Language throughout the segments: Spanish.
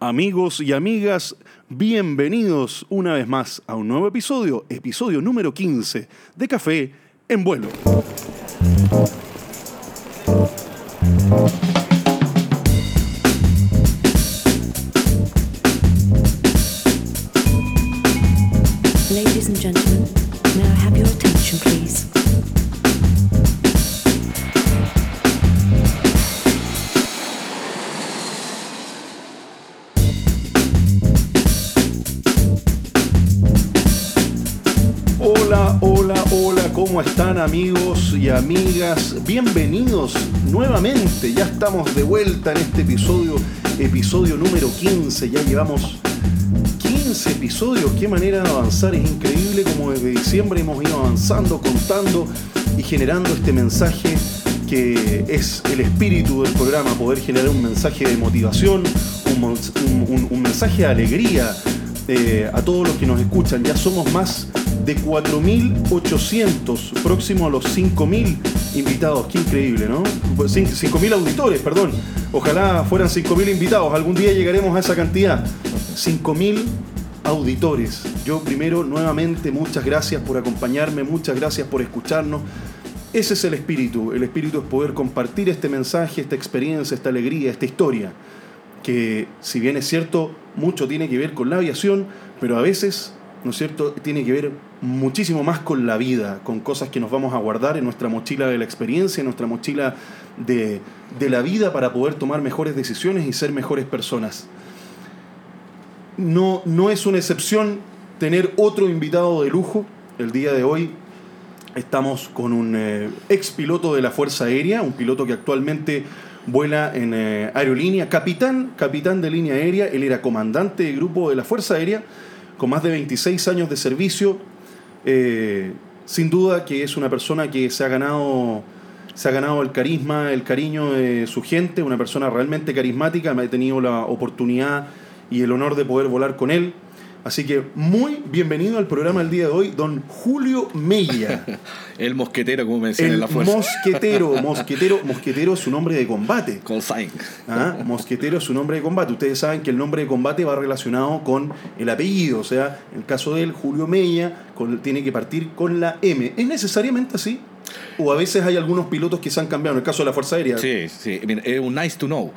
Amigos y amigas, bienvenidos una vez más a un nuevo episodio, episodio número 15 de Café en Vuelo. Amigas? Bienvenidos nuevamente, ya estamos de vuelta en este episodio, episodio número 15, ya llevamos 15 episodios, qué manera de avanzar, es increíble como desde diciembre hemos ido avanzando, contando y generando este mensaje que es el espíritu del programa, poder generar un mensaje de motivación, un mensaje de alegría eh, a todos los que nos escuchan. Ya somos más de 4.800, próximo a los 5.000 invitados. Qué increíble, ¿no? Pues cin- 5.000 auditores, perdón. Ojalá fueran 5.000 invitados. Algún día llegaremos a esa cantidad. 5.000 auditores. Yo primero, nuevamente, muchas gracias por acompañarme, muchas gracias por escucharnos. Ese es el espíritu. El espíritu es poder compartir este mensaje, esta experiencia, esta alegría, esta historia. Que si bien es cierto, mucho tiene que ver con la aviación, pero a veces, ¿no es cierto?, tiene que ver muchísimo más con la vida, con cosas que nos vamos a guardar en nuestra mochila de la experiencia, en nuestra mochila de, de la vida para poder tomar mejores decisiones y ser mejores personas. No, no es una excepción tener otro invitado de lujo. El día de hoy estamos con un eh, ex piloto de la Fuerza Aérea, un piloto que actualmente vuela en eh, aerolínea, capitán, capitán de línea aérea. Él era comandante de grupo de la Fuerza Aérea, con más de 26 años de servicio. Eh, sin duda que es una persona que se ha ganado se ha ganado el carisma, el cariño de su gente, una persona realmente carismática. Me he tenido la oportunidad y el honor de poder volar con él. Así que muy bienvenido al programa el día de hoy, don Julio Mella. El mosquetero, como me decían El en la fuerza. mosquetero, mosquetero, mosquetero es su nombre de combate. Con Sainz. ¿ah? Mosquetero es su nombre de combate. Ustedes saben que el nombre de combate va relacionado con el apellido. O sea, en el caso de él, Julio Mella, con- tiene que partir con la M. ¿Es necesariamente así? ¿O a veces hay algunos pilotos que se han cambiado? En el caso de la Fuerza Aérea. Sí, sí. Es un nice to know.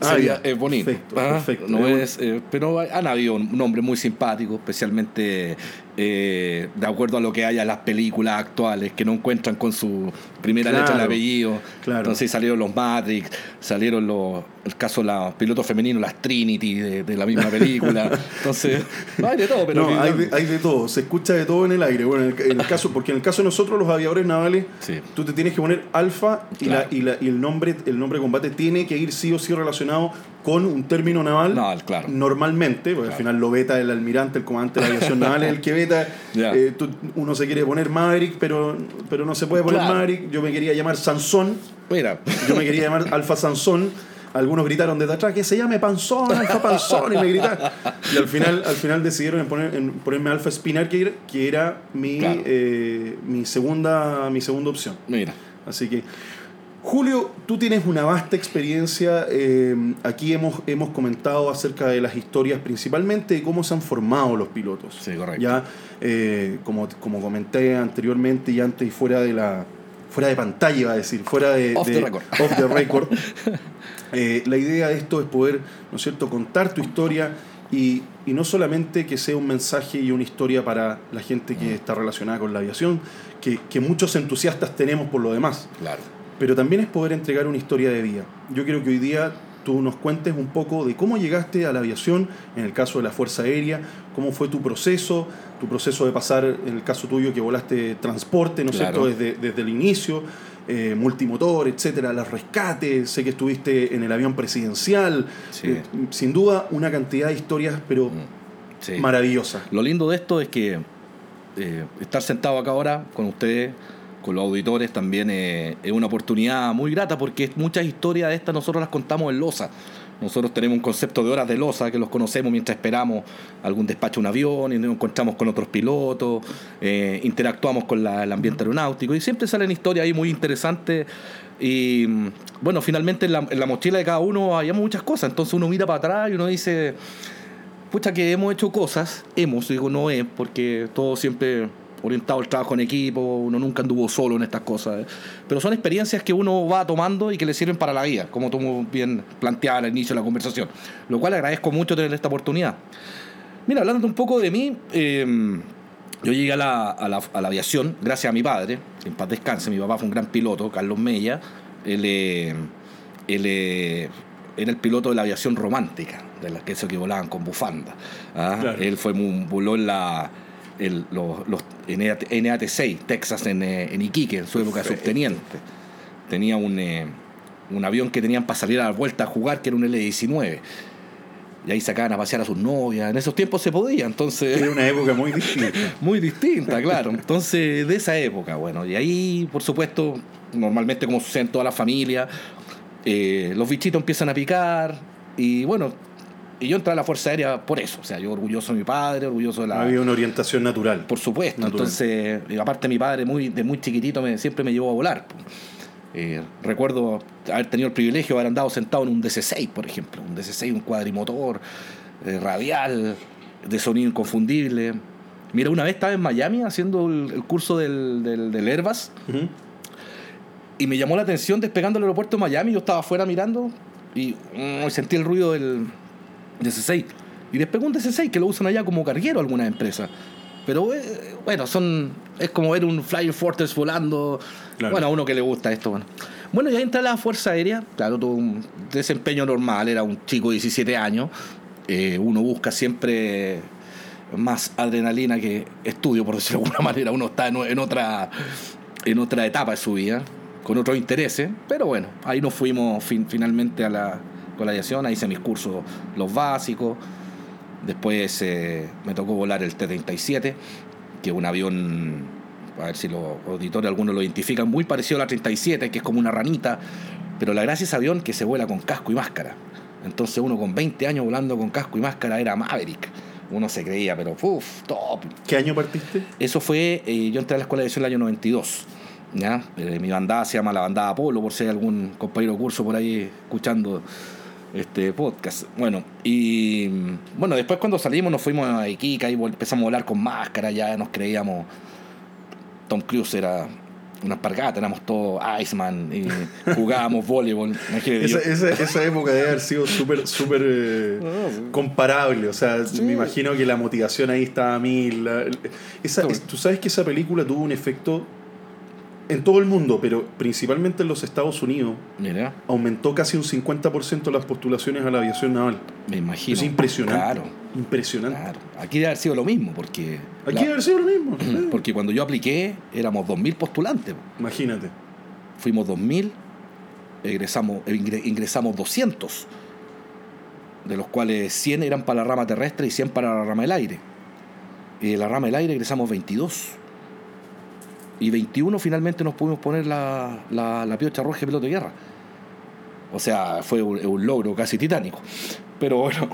Ah, Sería, ya. es bonito. Perfecto, Ah, perfecto. No Es eh, pero han habido nombres muy simpáticos, especialmente eh, de acuerdo a lo que haya en las películas actuales, que no encuentran con su primera letra del apellido. claro. Entonces salieron los Matrix, salieron los, el caso de los pilotos femeninos, las Trinity de, de la misma película. Entonces, hay de todo, pero no, que- hay de, hay de todo, se escucha de todo en el aire. Bueno, en el, en el caso, porque en el caso de nosotros, los aviadores navales, Sí. tú te tienes que poner alfa y, Claro. la, y, la- y el nombre el nombre de combate tiene que ir sí o sí relacionado con un término naval. Naval, claro. Normalmente, porque al final lo beta el almirante, el comandante de la aviación naval es el que beta. Ya. Eh, tú- uno se quiere poner Maverick, pero, pero no se puede poner. Maverick. Yo me quería llamar Sansón. Mira, Yo me quería llamar Alfa Sansón. Algunos gritaron desde atrás que se llame Panzón, Alfa Panzón, y me gritaron. Y al final, al final decidieron en poner, en ponerme Alfa Spinar, que era, que era mi, Claro. eh, mi, segunda, mi segunda opción. mira. Así que, Julio, tú tienes una vasta experiencia. eh, aquí hemos, hemos comentado acerca de las historias, principalmente de cómo se han formado los pilotos. Sí, correcto. Ya, eh, como, como comenté anteriormente y antes y fuera de la fuera de pantalla, iba a decir, fuera de, Off the de- record. off the record. Eh, la idea de esto es poder, ¿no es cierto?, contar tu historia y, y no solamente que sea un mensaje y una historia para la gente que está relacionada con la aviación, que, que muchos entusiastas tenemos por lo demás, Claro. pero también es poder entregar una historia de vida. Yo quiero que hoy día tú nos cuentes un poco de cómo llegaste a la aviación, en el caso de la Fuerza Aérea, cómo fue tu proceso, tu proceso de pasar, en el caso tuyo que volaste transporte, ¿no es Claro. cierto?, desde, desde el inicio, eh, multimotor, etcétera, los rescates, sé que estuviste en el avión presidencial, Sí. Eh, sin duda una cantidad de historias, pero Sí. maravillosas. Lo lindo de esto es que eh, estar sentado acá ahora con ustedes, con los auditores, también es una oportunidad muy grata porque muchas historias de estas nosotros las contamos en Losa. Nosotros tenemos un concepto de horas de losa que los conocemos mientras esperamos algún despacho de un avión y nos encontramos con otros pilotos, eh, interactuamos con la- el ambiente aeronáutico y siempre salen historias ahí muy interesantes. Y mm, bueno, finalmente en la, en la mochila de cada uno había muchas cosas. Entonces uno mira para atrás y uno dice, pucha que hemos hecho cosas, hemos, digo no es, porque todo siempre orientado al trabajo en equipo, uno nunca anduvo solo en estas cosas, ¿eh? pero son experiencias que uno va tomando y que le sirven para la vida, como tú bien planteabas al inicio de la conversación, lo cual agradezco mucho tener esta oportunidad. Mira, hablando un poco de mí, eh, yo llegué a la, a, la, a la aviación gracias a mi padre, en paz descanse, mi papá fue un gran piloto, Carlos Mella, él, eh, él eh, era el piloto de la aviación romántica, de las que que volaban con bufanda. ¿ah? Claro. Él fue voló en la el- los, los NAT, NAT-6, Texas, en, eh, en Iquique, en su época de Perfecto. subteniente. Tenía un, eh, un avión que tenían para salir a la vuelta a jugar, que era un L-19. Y ahí sacaban a pasear a sus novias. En esos tiempos se podía, entonces... Era una época muy distinta. Muy distinta, claro. Entonces, de esa época, bueno, y ahí, por supuesto, normalmente como sucede en toda la familia, eh, los bichitos empiezan a picar y bueno, y yo entré a la Fuerza Aérea por eso, o sea, yo orgulloso de mi padre, orgulloso de la... Había una orientación natural. Por supuesto, Natural. entonces, y aparte mi padre muy, de muy chiquitito me, siempre me llevó a volar. Eh, recuerdo haber tenido el privilegio de haber andado sentado en un DC-6, por ejemplo, un DC-6, un cuadrimotor, eh, radial, de sonido inconfundible. Mira, una vez estaba en Miami haciendo el, el curso del, del, del Airbus y me llamó la atención despegando el aeropuerto de Miami. Yo estaba afuera mirando y mm, sentí el ruido del DC-6. Y despegó un DC-6 que lo usan allá como carguero algunas empresas. Pero eh, bueno, son es como ver un Flying Fortress volando. Claro. Bueno, a uno que le gusta esto. Bueno, bueno ya entré a la Fuerza Aérea. Claro, tuve un desempeño normal. Era un chico de 17 años. Eh, uno busca siempre más adrenalina que estudio, por decirlo de alguna manera. Uno está en, en otra, en otra etapa de su vida, con otros intereses. Pero bueno, ahí nos fuimos fin- finalmente a la, con la aviación. Ahí hice mis cursos, los básicos. Después eh, me tocó volar el T-37, que es un avión, a ver si los auditores algunos lo identifican, muy parecido a la 37, que es como una ranita. Pero la gracia ese avión que se vuela con casco y máscara. Entonces uno con 20 años volando con casco y máscara era Maverick. Uno se creía, pero uff, top. ¿Qué año partiste? Eso fue, eh, yo entré a la escuela de aviación el año 92. ¿ya? Eh, mi bandada se llama la bandada Apolo, por si hay algún compañero curso por ahí escuchando este podcast. Bueno, y bueno, después cuando salimos nos fuimos a Iquique y empezamos a volar con máscara, ya nos creíamos. Tom Cruise era una espargata, éramos todos Iceman y jugábamos voleibol. Esa, esa, esa época debe haber sido súper, súper eh, comparable. O sea, me imagino que la motivación ahí estaba a mil. la- esa- es- Tú sabes que esa película tuvo un efecto en todo el mundo, pero principalmente en los Estados Unidos. Mira, Aumentó casi un 50% las postulaciones a la aviación naval. me imagino. Es impresionante. Claro, Impresionante. claro. Aquí debe haber sido lo mismo, porque. Aquí la- debe haber sido lo mismo. Porque cuando yo apliqué éramos 2.000 postulantes. Imagínate. Fuimos 2.000, egresamos, ingre- ingresamos 200, de los cuales 100 eran para la rama terrestre y 100 para la rama del aire. Y de la rama del aire ingresamos 22. Y 21 finalmente nos pudimos poner la, la, la piocha roja de piloto de guerra. O sea, fue un, logro casi titánico. Pero bueno,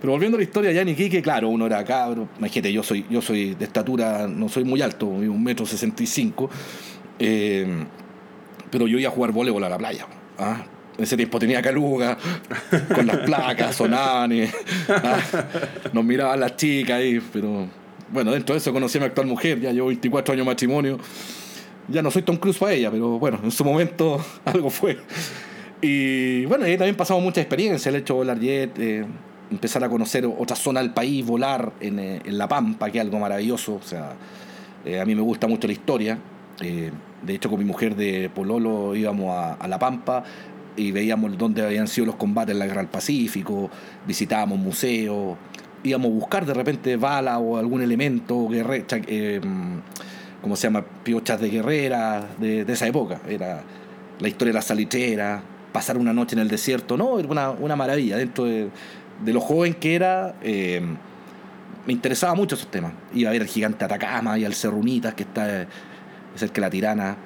pero volviendo a la historia ya en Iquique, claro, uno era cabro. Imagínate, yo soy, yo soy de estatura, no soy muy alto, un metro sesenta y cinco. eh, pero yo iba a jugar voleibol a la playa. ¿ah? En ese tiempo tenía caluga, con las placas, sonaban. y, ¿ah? Nos miraban las chicas ahí, pero bueno, dentro de eso conocí a mi actual mujer, ya llevo 24 años de matrimonio. Ya no soy Tom Cruise para ella, pero bueno, en su momento algo fue. Y bueno, ahí también pasamos mucha experiencia, el hecho de volar jet, eh, empezar a conocer otra zona del país, volar en, eh, en La Pampa, que es algo maravilloso. O sea, eh, a mí me gusta mucho la historia. De hecho, con mi mujer de Pololo íbamos a, a La Pampa y veíamos dónde habían sido los combates en la Guerra del Pacífico, visitábamos museos, íbamos a buscar de repente bala o algún elemento, guerre, eh, ¿cómo se llama? Piochas de guerrera de, esa época. Era la historia de la salitrera, pasar una noche en el desierto, no, era una, una maravilla. Dentro de, de lo joven que era, eh, me interesaba mucho esos temas. Iba a ver el gigante Atacama y al Cerrunitas, que está eh, cerca de la Tirana.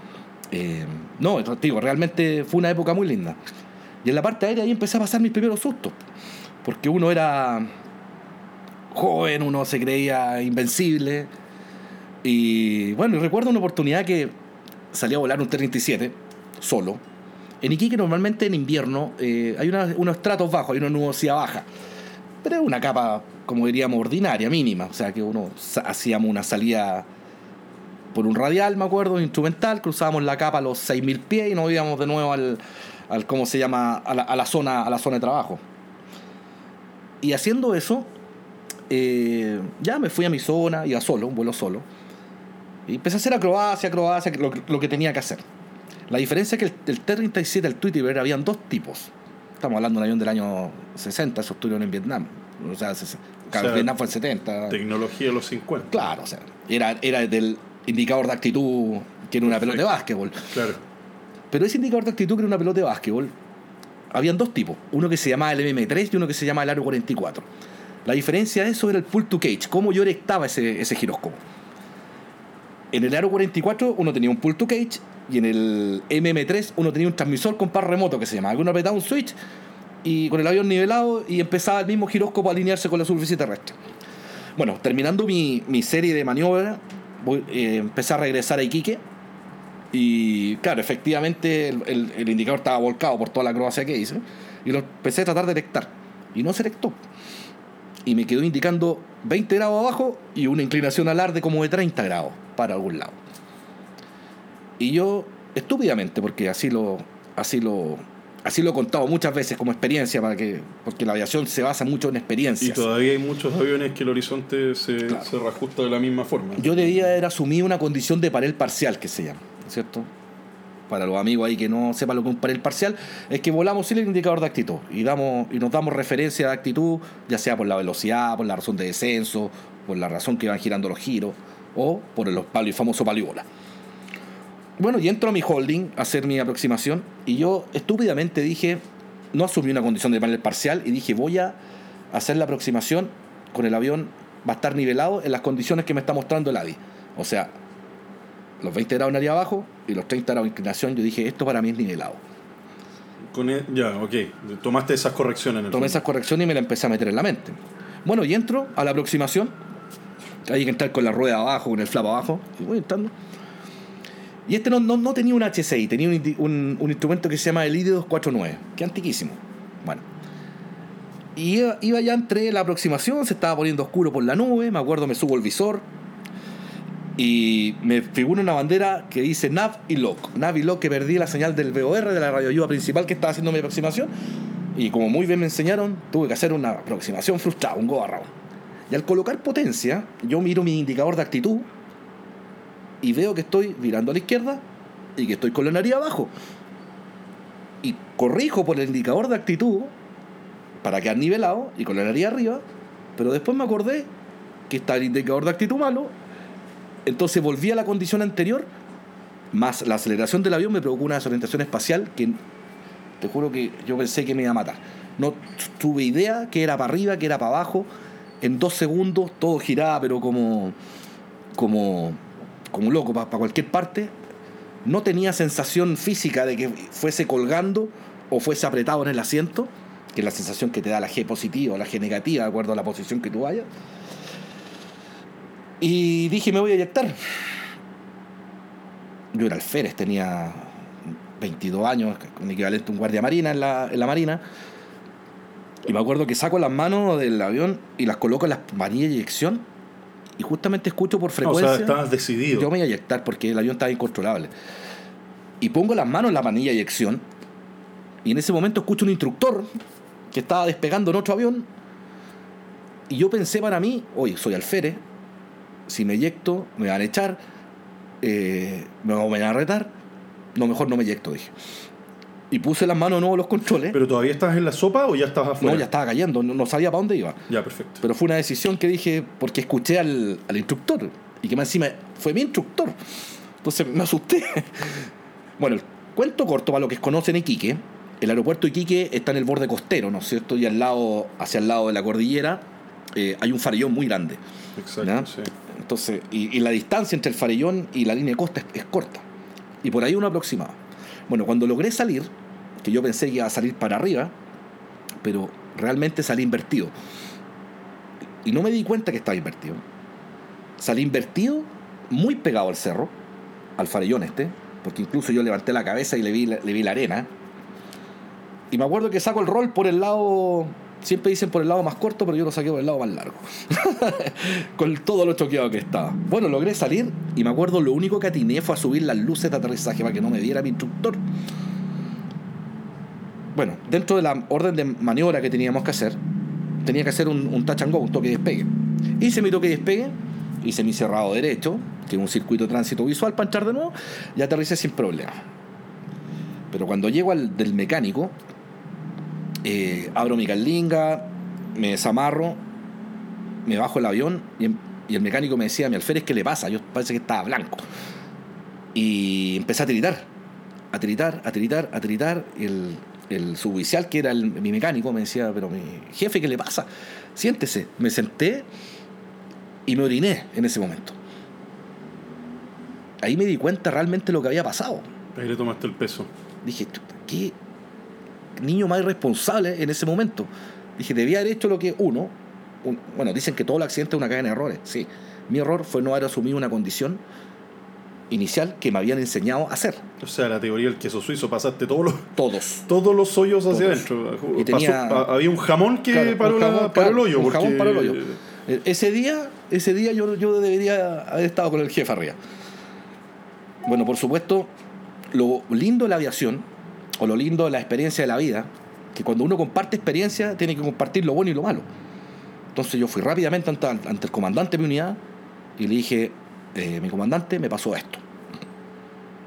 No, digo, realmente fue una época muy linda. Y en la parte aérea ahí empecé a pasar mis primeros sustos. Porque uno era joven, uno se creía invencible. Y bueno, recuerdo una oportunidad que salí a volar un T-37 solo. En Iquique normalmente en invierno eh, hay unos estratos bajos, hay una nubosidad baja. Pero es una capa, como diríamos, ordinaria, mínima. O sea que uno hacíamos una salida por un radial, me acuerdo, instrumental, cruzábamos la capa a los 6.000 pies y nos íbamos de nuevo al, al ¿cómo se llama?, a la, a la zona, a la zona de trabajo. Y haciendo eso, eh, ya me fui a mi zona, iba solo, un vuelo solo. Y empecé a hacer acrobacia, acrobacia, lo, lo que tenía que hacer. La diferencia es que el, el T-37, el Tweety habían dos tipos. Estamos hablando de un avión del año 60, esos estuvieron en Vietnam. O sea, se- claro, sea, Vietnam fue el 70. Tecnología de los 50. Claro, o sea, era, era del indicador de actitud que era una pelota de básquetbol. Claro. Pero ese indicador de actitud que era una pelota de básquetbol, habían dos tipos. Uno que se llamaba el MM3 y uno que se llamaba el Aro 44. La diferencia de eso era el pull to cage, cómo yo erectaba ese, ese giróscopo. En el Aro 44 uno tenía un pull to cage y en el MM3 uno tenía un transmisor con par remoto que se llamaba. Uno apretaba un switch y con el avión nivelado y empezaba el mismo giróscopo a alinearse con la superficie terrestre. Bueno, terminando mi, mi serie de maniobras, eh, empecé a regresar a Iquique y claro, efectivamente el, el- el indicador estaba volcado por toda la acrobacia que hice y lo empecé a tratar de detectar y no se detectó. Y me quedó indicando 20 grados abajo y una inclinación alarde como de 30 grados para algún lado. Y yo, estúpidamente, porque así lo, así lo, así lo he contado muchas veces como experiencia, para que, porque la aviación se basa mucho en Y experiencias. todavía hay muchos aviones que el horizonte se, Claro. se reajusta de la misma forma. Yo debía haber asumido una condición de panel parcial, que se llama, ¿cierto? Para los amigos ahí que no sepan lo que es un panel parcial, es que volamos sin el indicador de actitud y, damos, y nos damos referencia de actitud, ya sea por la velocidad, por la razón de descenso, por la razón que van girando los giros, o por el, el famoso palo y bola. Bueno, y entro a mi holding a hacer mi aproximación y yo estúpidamente dije, no asumí una condición de panel parcial y dije, voy a hacer la aproximación con el avión, va a estar nivelado en las condiciones que me está mostrando el ADI. O sea, los 20 grados en área abajo y los 30 grados de inclinación, yo dije, esto para mí es nivelado. Con e- ya, ok. Tomaste esas correcciones en el Tomé fondo. esas correcciones y me la empecé a meter en la mente. Bueno, y entro a la aproximación. Hay que entrar con la rueda abajo, con el flap abajo. Y voy entrando. Y este no, no, no tenía un HCI, tenía un, un- un instrumento que se llama el ID249, que es antiquísimo. Bueno. Y iba, iba ya entre la aproximación, se estaba poniendo oscuro por la nube, me acuerdo, me subo el visor. Y me figura una bandera que dice NAV y LOC. NAV y LOC que perdí la señal del VOR, de la radioayuda principal que estaba haciendo mi aproximación. Y como muy bien me enseñaron, tuve que hacer una aproximación frustrada, un go around. Y al colocar potencia, yo miro mi indicador de actitud y veo que estoy virando a la izquierda y que estoy con la nariz abajo. Y corrijo por el indicador de actitud para quedar nivelado y con la nariz arriba, pero después me acordé que está el indicador de actitud malo, entonces volví a la condición anterior, más la aceleración del avión me provocó una desorientación espacial que te juro que yo pensé que me iba a matar. No tuve idea que era para arriba, que era para abajo. En dos segundos todo giraba, pero como, como, como loco, para cualquier parte. No tenía sensación física de que fuese colgando o fuese apretado en el asiento, que es la sensación que te da la G positiva o la G negativa, de acuerdo a la posición que tú vayas. Y dije, me voy a eyectar. Yo era alférez, tenía 22 años, un equivalente a un guardia marina en la, en la marina. Y me acuerdo que saco las manos del avión y las coloco en las manillas de eyección. Y justamente escucho por Ah, o frecuencia. sea, estabas decidido. Yo me iba a eyectar porque el avión estaba incontrolable. Y pongo las manos en la manilla de eyección. Y en ese momento escucho un instructor que estaba despegando en otro avión. Y yo pensé para mí, oye, soy alférez. Si me eyecto, me van a echar. eh, me van a retar. No, mejor no me eyecto, dije. Y puse las manos de nuevo en los controles. ¿Pero todavía estabas en la sopa o ya estabas afuera? no, ya estaba cayendo, no, no sabía para dónde iba. Ya, perfecto. Pero fue una decisión que dije porque escuché al, al instructor y que más encima fue mi instructor. Entonces me asusté. Bueno, el cuento corto para lo que conocen Iquique. El aeropuerto de Iquique está en el borde costero, ¿no es cierto? Y al lado, hacia el lado de la cordillera eh, hay un farellón muy grande. Exacto, sí. Entonces, y, la distancia entre el farellón y la línea de costa es, corta. Y por ahí uno aproximado. Bueno, cuando logré salir, que yo pensé que iba a salir para arriba, pero realmente salí invertido. Y no me di cuenta que estaba invertido. Salí invertido, muy pegado al cerro, al farellón este, porque incluso yo levanté la cabeza y le vi, le vi la arena. Y me acuerdo que saco el rol por el lado Siempre dicen por el lado más corto, pero yo lo saqué por el lado más largo. Con todo lo choqueado que estaba. Bueno, logré salir y me acuerdo lo único que atiné fue a subir las luces de aterrizaje para que no me diera mi instructor. Bueno, dentro de la orden de maniobra que teníamos que hacer, tenía que hacer un, un touch and go, un toque de despegue. Hice mi toque de despegue, hice mi cerrado derecho, que es un circuito de tránsito visual para entrar de nuevo, y aterricé sin problema. Pero cuando llego al del mecánico, eh, abro mi carlinga, me desamarro, me bajo el avión y, el mecánico me decía, mi alférez, ¿qué le pasa? Yo parece que estaba blanco. Y empecé a tiritar, a tiritar, a tiritar, a tiritar. Y el, el suboficial, que era mi mecánico, me decía, pero mi jefe, ¿qué le pasa? Siéntese. Me senté y me oriné en ese momento. Ahí me di cuenta realmente lo que había pasado. Ahí le tomaste el peso. Dije, ¿qué, niño más irresponsable en ese momento. Dije, debía haber hecho lo que uno, bueno, dicen que todo el accidente es una cadena de errores, sí. Mi error fue no haber asumido una condición inicial que me habían enseñado a hacer. O sea, la teoría del queso suizo, pasaste todos los, todos. todos los hoyos hacia adentro. había un jamón que paró, el hoyo. Un jamón paró el hoyo. E, ese día, ese día yo, yo debería haber estado con el jefe arriba. Bueno, por supuesto, lo lindo de la aviación o lo lindo de la experiencia de la vida, que cuando uno comparte experiencia tiene que compartir lo bueno y lo malo. Entonces yo fui rápidamente ante, el comandante de mi unidad y le dije, eh, mi comandante me pasó esto.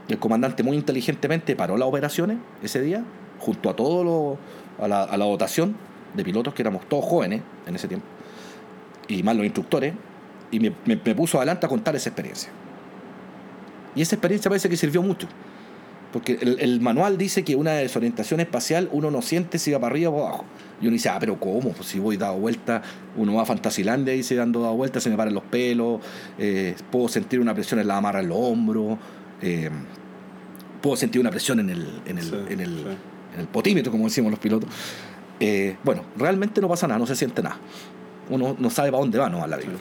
el comandante muy inteligentemente paró las operaciones ese día, junto a todo lo, a la, a la dotación de pilotos, que éramos todos jóvenes en ese tiempo, y más los instructores, y me, me puso adelante a contar esa experiencia. Y esa experiencia parece que sirvió mucho. Porque el, manual dice que una desorientación espacial uno no siente si va para arriba o para abajo. Y uno dice, ah, pero ¿cómo? Pues si voy dado vuelta, uno va a Fantasilandia y se dando dado vuelta, se me paran los pelos, eh, puedo sentir una presión en la amarra en los hombros, eh, puedo sentir una presión en el, en el, en el, en el potímetro, como decimos los pilotos. Eh, bueno, realmente no pasa nada, no se siente nada. Uno no sabe para dónde va, no a la vida.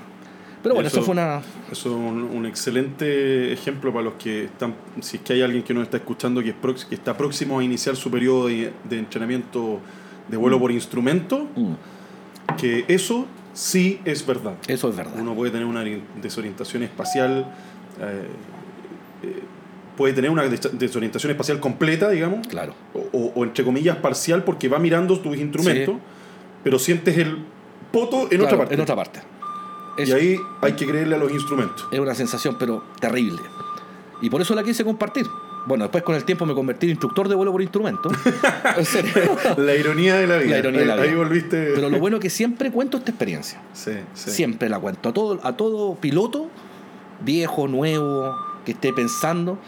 Pero bueno, eso, fue una... Eso es un, excelente ejemplo para los que están, si es que hay alguien que nos está escuchando que, es que está próximo a iniciar su periodo de, entrenamiento de vuelo mm. por instrumento, mm. que eso sí es verdad. Eso es verdad. Uno puede tener una desorientación espacial, eh, eh, puede tener una desorientación espacial completa, digamos, claro. o, entre comillas parcial porque va mirando tus instrumentos, pero sientes el poto en otra parte. En otra parte y ahí hay que creerle a los instrumentos. Es una sensación, pero terrible. Y por eso la quise compartir. Bueno, después con el tiempo me convertí en instructor de vuelo por instrumento. la ironía de la vida. La ironía de la vida. Ahí volviste. Pero lo bueno es que siempre cuento esta experiencia. Sí, sí. Siempre la cuento. A todo, a todo piloto, viejo, nuevo, que esté pensando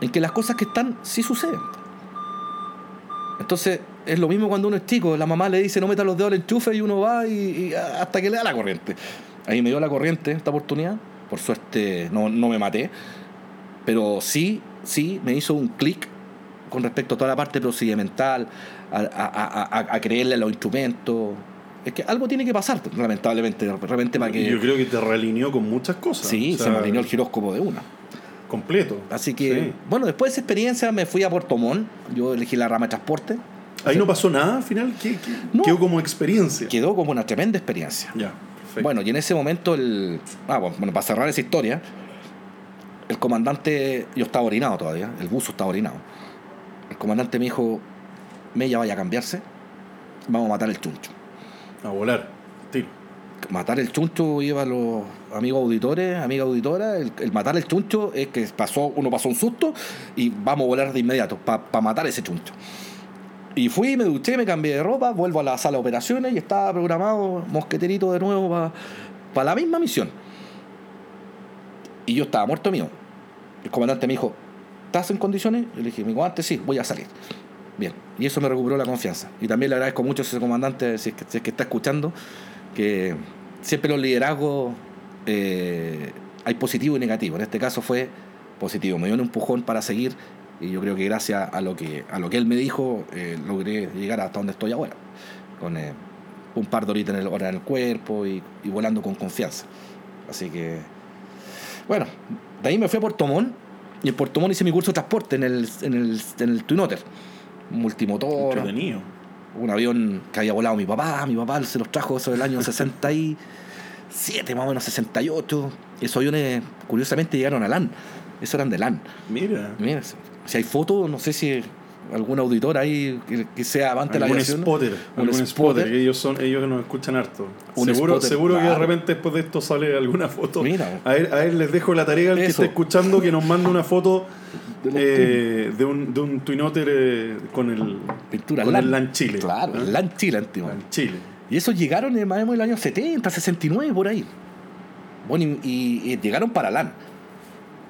en que las cosas que están sí suceden. Entonces, es lo mismo cuando uno es chico. La mamá le dice no meta los dedos al enchufe y uno va y hasta que le da la corriente. Ahí me dio la corriente esta oportunidad. Por suerte no, me maté. Pero sí, sí, me hizo un clic con respecto a toda la parte procedimental, a, creerle a los instrumentos. Es que algo tiene que pasar, lamentablemente, de repente para que... Yo creo que te realineó con muchas cosas. Sí, se me alineó el giróscopo de una. Completo. Así que, bueno, después de esa experiencia me fui a Puerto Montt, yo elegí la rama de transporte. ¿Ahí no pasó nada al final? quedó como experiencia? Quedó como una tremenda experiencia. Ya. Bueno, y en ese momento, el, ah, bueno, para cerrar esa historia, el comandante, yo estaba orinado todavía, el buzo estaba orinado. El comandante me dijo, Mella vaya a cambiarse, vamos a matar el chuncho. A volar, tiro. Matar el chuncho lleva a los amigos auditores, amiga auditora, el, matar el chuncho es que pasó, uno pasó un susto y vamos a volar de inmediato para matar ese chuncho. Y fui, me duché, me cambié de ropa, vuelvo a la sala de operaciones y estaba programado mosqueterito de nuevo para la misma misión. Y yo estaba muerto mío. El comandante me dijo, ¿estás en condiciones? Yo le dije, mi comandante, sí, voy a salir. Bien, y eso me recuperó la confianza. Y también le agradezco mucho a ese comandante, si es que, que está escuchando, que siempre los liderazgos eh, hay positivo y negativo. En este caso fue positivo. Me dio un empujón para seguir Y yo creo que gracias a lo que, a lo que él me dijo, eh, logré llegar hasta donde estoy ahora. Con eh, un par de horitas en el, hora en el cuerpo y, y volando con confianza. Así que, bueno, de ahí me fui a Puerto Montt y en Puerto Montt hice mi curso de transporte en el, en el, en el Twin Otter. Multimotor, Entretenido. un avión que había volado mi papá. Mi papá se los trajo eso del año 67, más o menos 68. Esos aviones, curiosamente, llegaron a LAN. Esos eran de LAN. Mira. Mira, si hay fotos, no sé si algún auditor ahí que, que sea avante la aviación. spotter, Un algún spotter. spotter, que ellos son, ellos nos escuchan harto. Un seguro spotter, seguro que de repente después de esto sale alguna foto. Mira. A ver, les dejo la tarea al que esté escuchando que nos mande una foto eh, de un, de un Twin Otter eh, con el Pintura con LAN. el LAN Chile. Claro, ¿Ah? el LAN Chile antiguo. LAN Chile. Y esos llegaron en o menos el año 70, 69, por ahí. Bueno, y, y- y llegaron para LAN.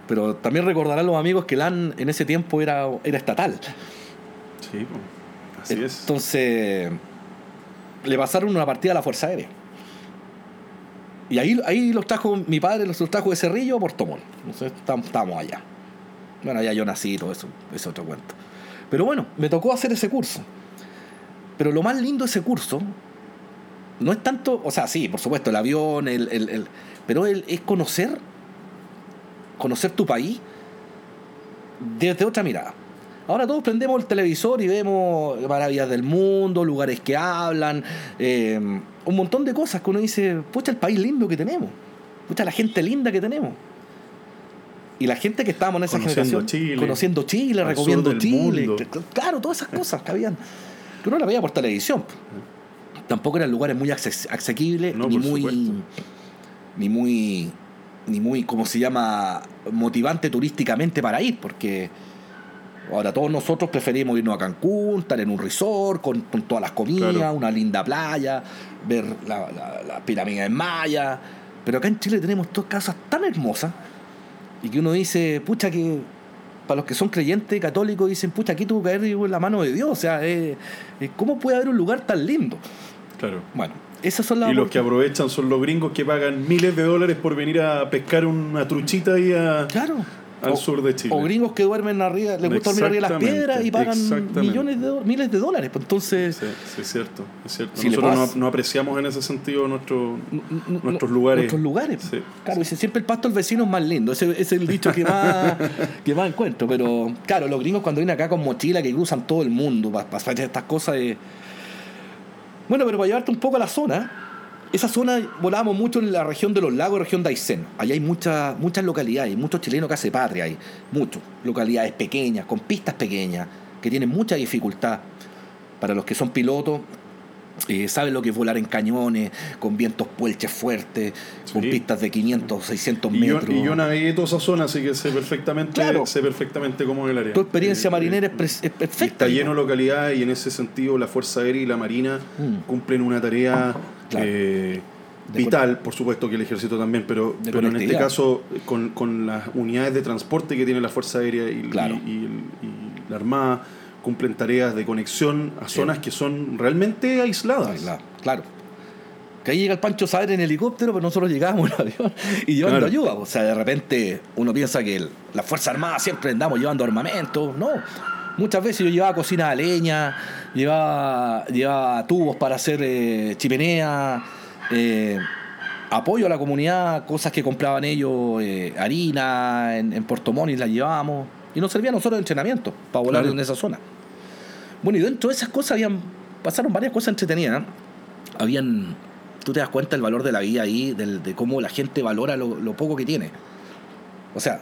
Pero también recordarán los amigos que LAN en ese tiempo era, era estatal. Sí, así es. Entonces, le pasaron una partida a la Fuerza Aérea. Y ahí, ahí los trajo, mi padre los trajo de Cerrillo a Puerto Montt. Entonces, estábamos allá. Bueno, allá yo nací y todo eso, es otro cuento. Pero bueno, me tocó hacer ese curso. Pero lo más lindo de ese curso no es tanto, o sea, sí, por supuesto, el avión, el, el- el- pero el- es conocer, conocer tu país desde otra mirada. Ahora todos prendemos el televisor y vemos maravillas del mundo, lugares que hablan, eh, un montón de cosas que uno dice, pucha, el país lindo que tenemos, pucha, la gente linda que tenemos. Y la gente que estábamos en esa Conociendo generación, Chile, conociendo Chile, del Chile, mundo. claro, todas esas cosas que habían, que uno las veía por televisión. Tampoco eran lugares muy asequibles, No, ni muy, ni muy, ni muy, ¿cómo se llama?, motivante turísticamente para ir, porque ahora todos nosotros preferimos irnos a Cancún, estar en un resort, con, con todas las comidas, Claro. una linda playa, ver la, la, la pirámide en Maya, pero acá en Chile tenemos todas casas tan hermosas y que uno dice, pucha, que para los que son creyentes católicos dicen, pucha, aquí tuvo que en la mano de Dios, o sea, eh, ¿cómo puede haber un lugar tan lindo? Claro. Bueno, esas son las... Y los que aprovechan son los gringos que pagan miles de dólares por venir a pescar una truchita ahí a- Claro. al O- sur de Chile. O gringos que duermen arriba, les gusta dormir arriba de las piedras y pagan millones de miles de dólares. Pues entonces, Sí, sí, es cierto, es cierto. Si Nosotros no, no apreciamos en ese sentido nuestro, nuestros lugares. Nuestros lugares. Sí. Claro, dice siempre el pasto del vecino es más lindo. Ese, ese es el dicho que más, que más encuentro. Pero claro, los gringos cuando vienen acá con mochila que cruzan todo el mundo para hacer estas cosas. de- Bueno, pero para llevarte un poco a la zona, esa zona volábamos mucho en la región de los lagos, región de Aysén. Allá hay muchas muchas localidades, muchos chilenos que hace patria ahí, muchos. Localidades pequeñas, con pistas pequeñas, que tienen mucha dificultad. Para los que son pilotos, eh, saben lo que es volar en cañones, con vientos puelches fuertes, con Sí. pistas de 500, 600 Y yo, metros. y yo navegué toda esa zona, así que sé perfectamente, Claro. sé perfectamente cómo es el área. tu experiencia Eh, marinera eh, es, perfecta. Está lleno de localidades y en ese sentido la Fuerza Aérea y la Marina Mm. cumplen una tarea Claro. eh, vital, por supuesto que el ejército también, pero, De pero en este caso con, con las unidades de transporte que tiene la Fuerza Aérea y, Claro. y- y el- y la Armada cumplen tareas de conexión a zonas que son realmente aisladas. Claro. Que ahí llega el Pancho Saavedra en helicóptero, pero nosotros llegábamos en avión y llevando Claro. ayuda. O sea, de repente uno piensa que el- la Fuerza Armada siempre andamos llevando armamento. No. Muchas veces yo llevaba cocina de leña, llevaba, llevaba tubos para hacer eh, chimenea, eh, apoyo a la comunidad, cosas que compraban ellos, eh, harina en, en Puerto Montt y la llevábamos. Y nos servía a nosotros de entrenamiento para volar Claro. en esa zona. Bueno, y dentro de esas cosas habían, pasaron varias cosas entretenidas. Habían, tú te das cuenta del valor de la vida ahí, de cómo la gente valora lo, poco que tiene. O sea,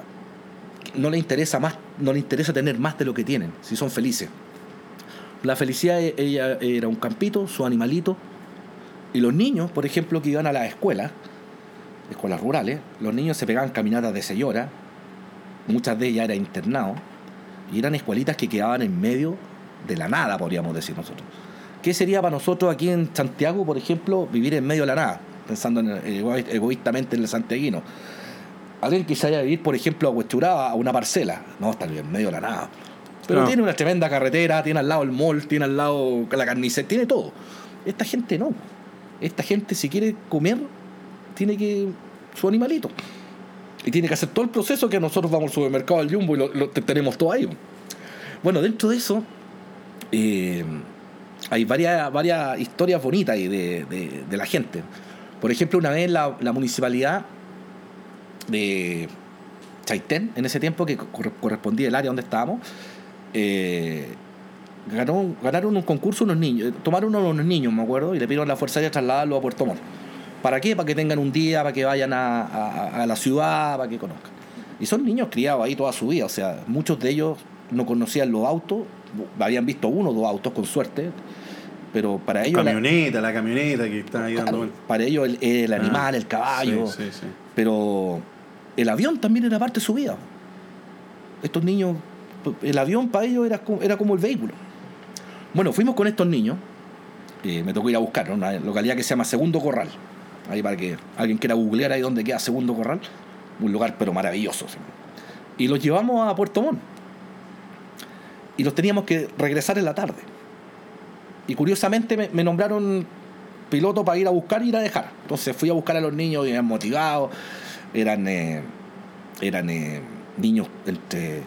no le interesa más, no le interesa tener más de lo que tienen, si son felices. La felicidad e- ella era un campito, su animalito, y los niños, por ejemplo, que iban a las escuelas, escuelas rurales, los niños se pegaban caminatas de señora, muchas de ellas eran internados, y eran escuelitas que quedaban en medio de la nada, podríamos decir nosotros. ¿Qué sería para nosotros aquí en Santiago, por ejemplo, vivir en medio de la nada? Pensando en, ego- egoístamente en el santiaguino. Alguien que se vaya a vivir, por ejemplo, a Huechuraba, a una parcela. No, está en medio de la nada. Pero No. tiene una tremenda carretera, tiene al lado el mall, tiene al lado la carnicería, tiene todo. Esta gente no. Esta gente, si quiere comer, tiene que. su animalito. Y tiene que hacer todo el proceso que nosotros vamos al supermercado al Jumbo y lo, lo- tenemos todo ahí. Bueno, dentro de eso eh, hay varias, varias historias bonitas de, de- la gente. Por ejemplo, una vez la, la municipalidad de Chaitén, en ese tiempo que cor- correspondía el área donde estábamos, eh, ganaron un concurso unos niños, eh, tomaron unos niños, me acuerdo, y le pidieron a la Fuerza Aérea trasladarlo a Puerto Montt. ¿Para qué? Para que tengan un día, para que vayan a, a- a la ciudad, para que conozcan. Y son niños criados ahí toda su vida, o sea, muchos de ellos no conocían los autos, habían visto uno o dos autos con suerte, pero para ellos... la- Camioneta, la camioneta que está ahí dando claro, vueltas. para ellos el, el animal, Ah, el caballo, Sí, sí, sí. pero el avión también era parte de su vida. Estos niños, el avión para ellos era, era como el vehículo. Bueno, fuimos con estos niños, eh, me tocó ir a buscar, ¿no? una localidad que se llama Segundo Corral. Ahí para que alguien quiera googlear ahí donde queda Segundo Corral. Un lugar pero maravilloso. ¿sí? Y los llevamos a Puerto Montt. Y los teníamos que regresar en la tarde. Y curiosamente me, me nombraron piloto para ir a buscar y ir a dejar. Entonces fui a buscar a los niños, eran motivados, eran, eh, eran eh, niños entre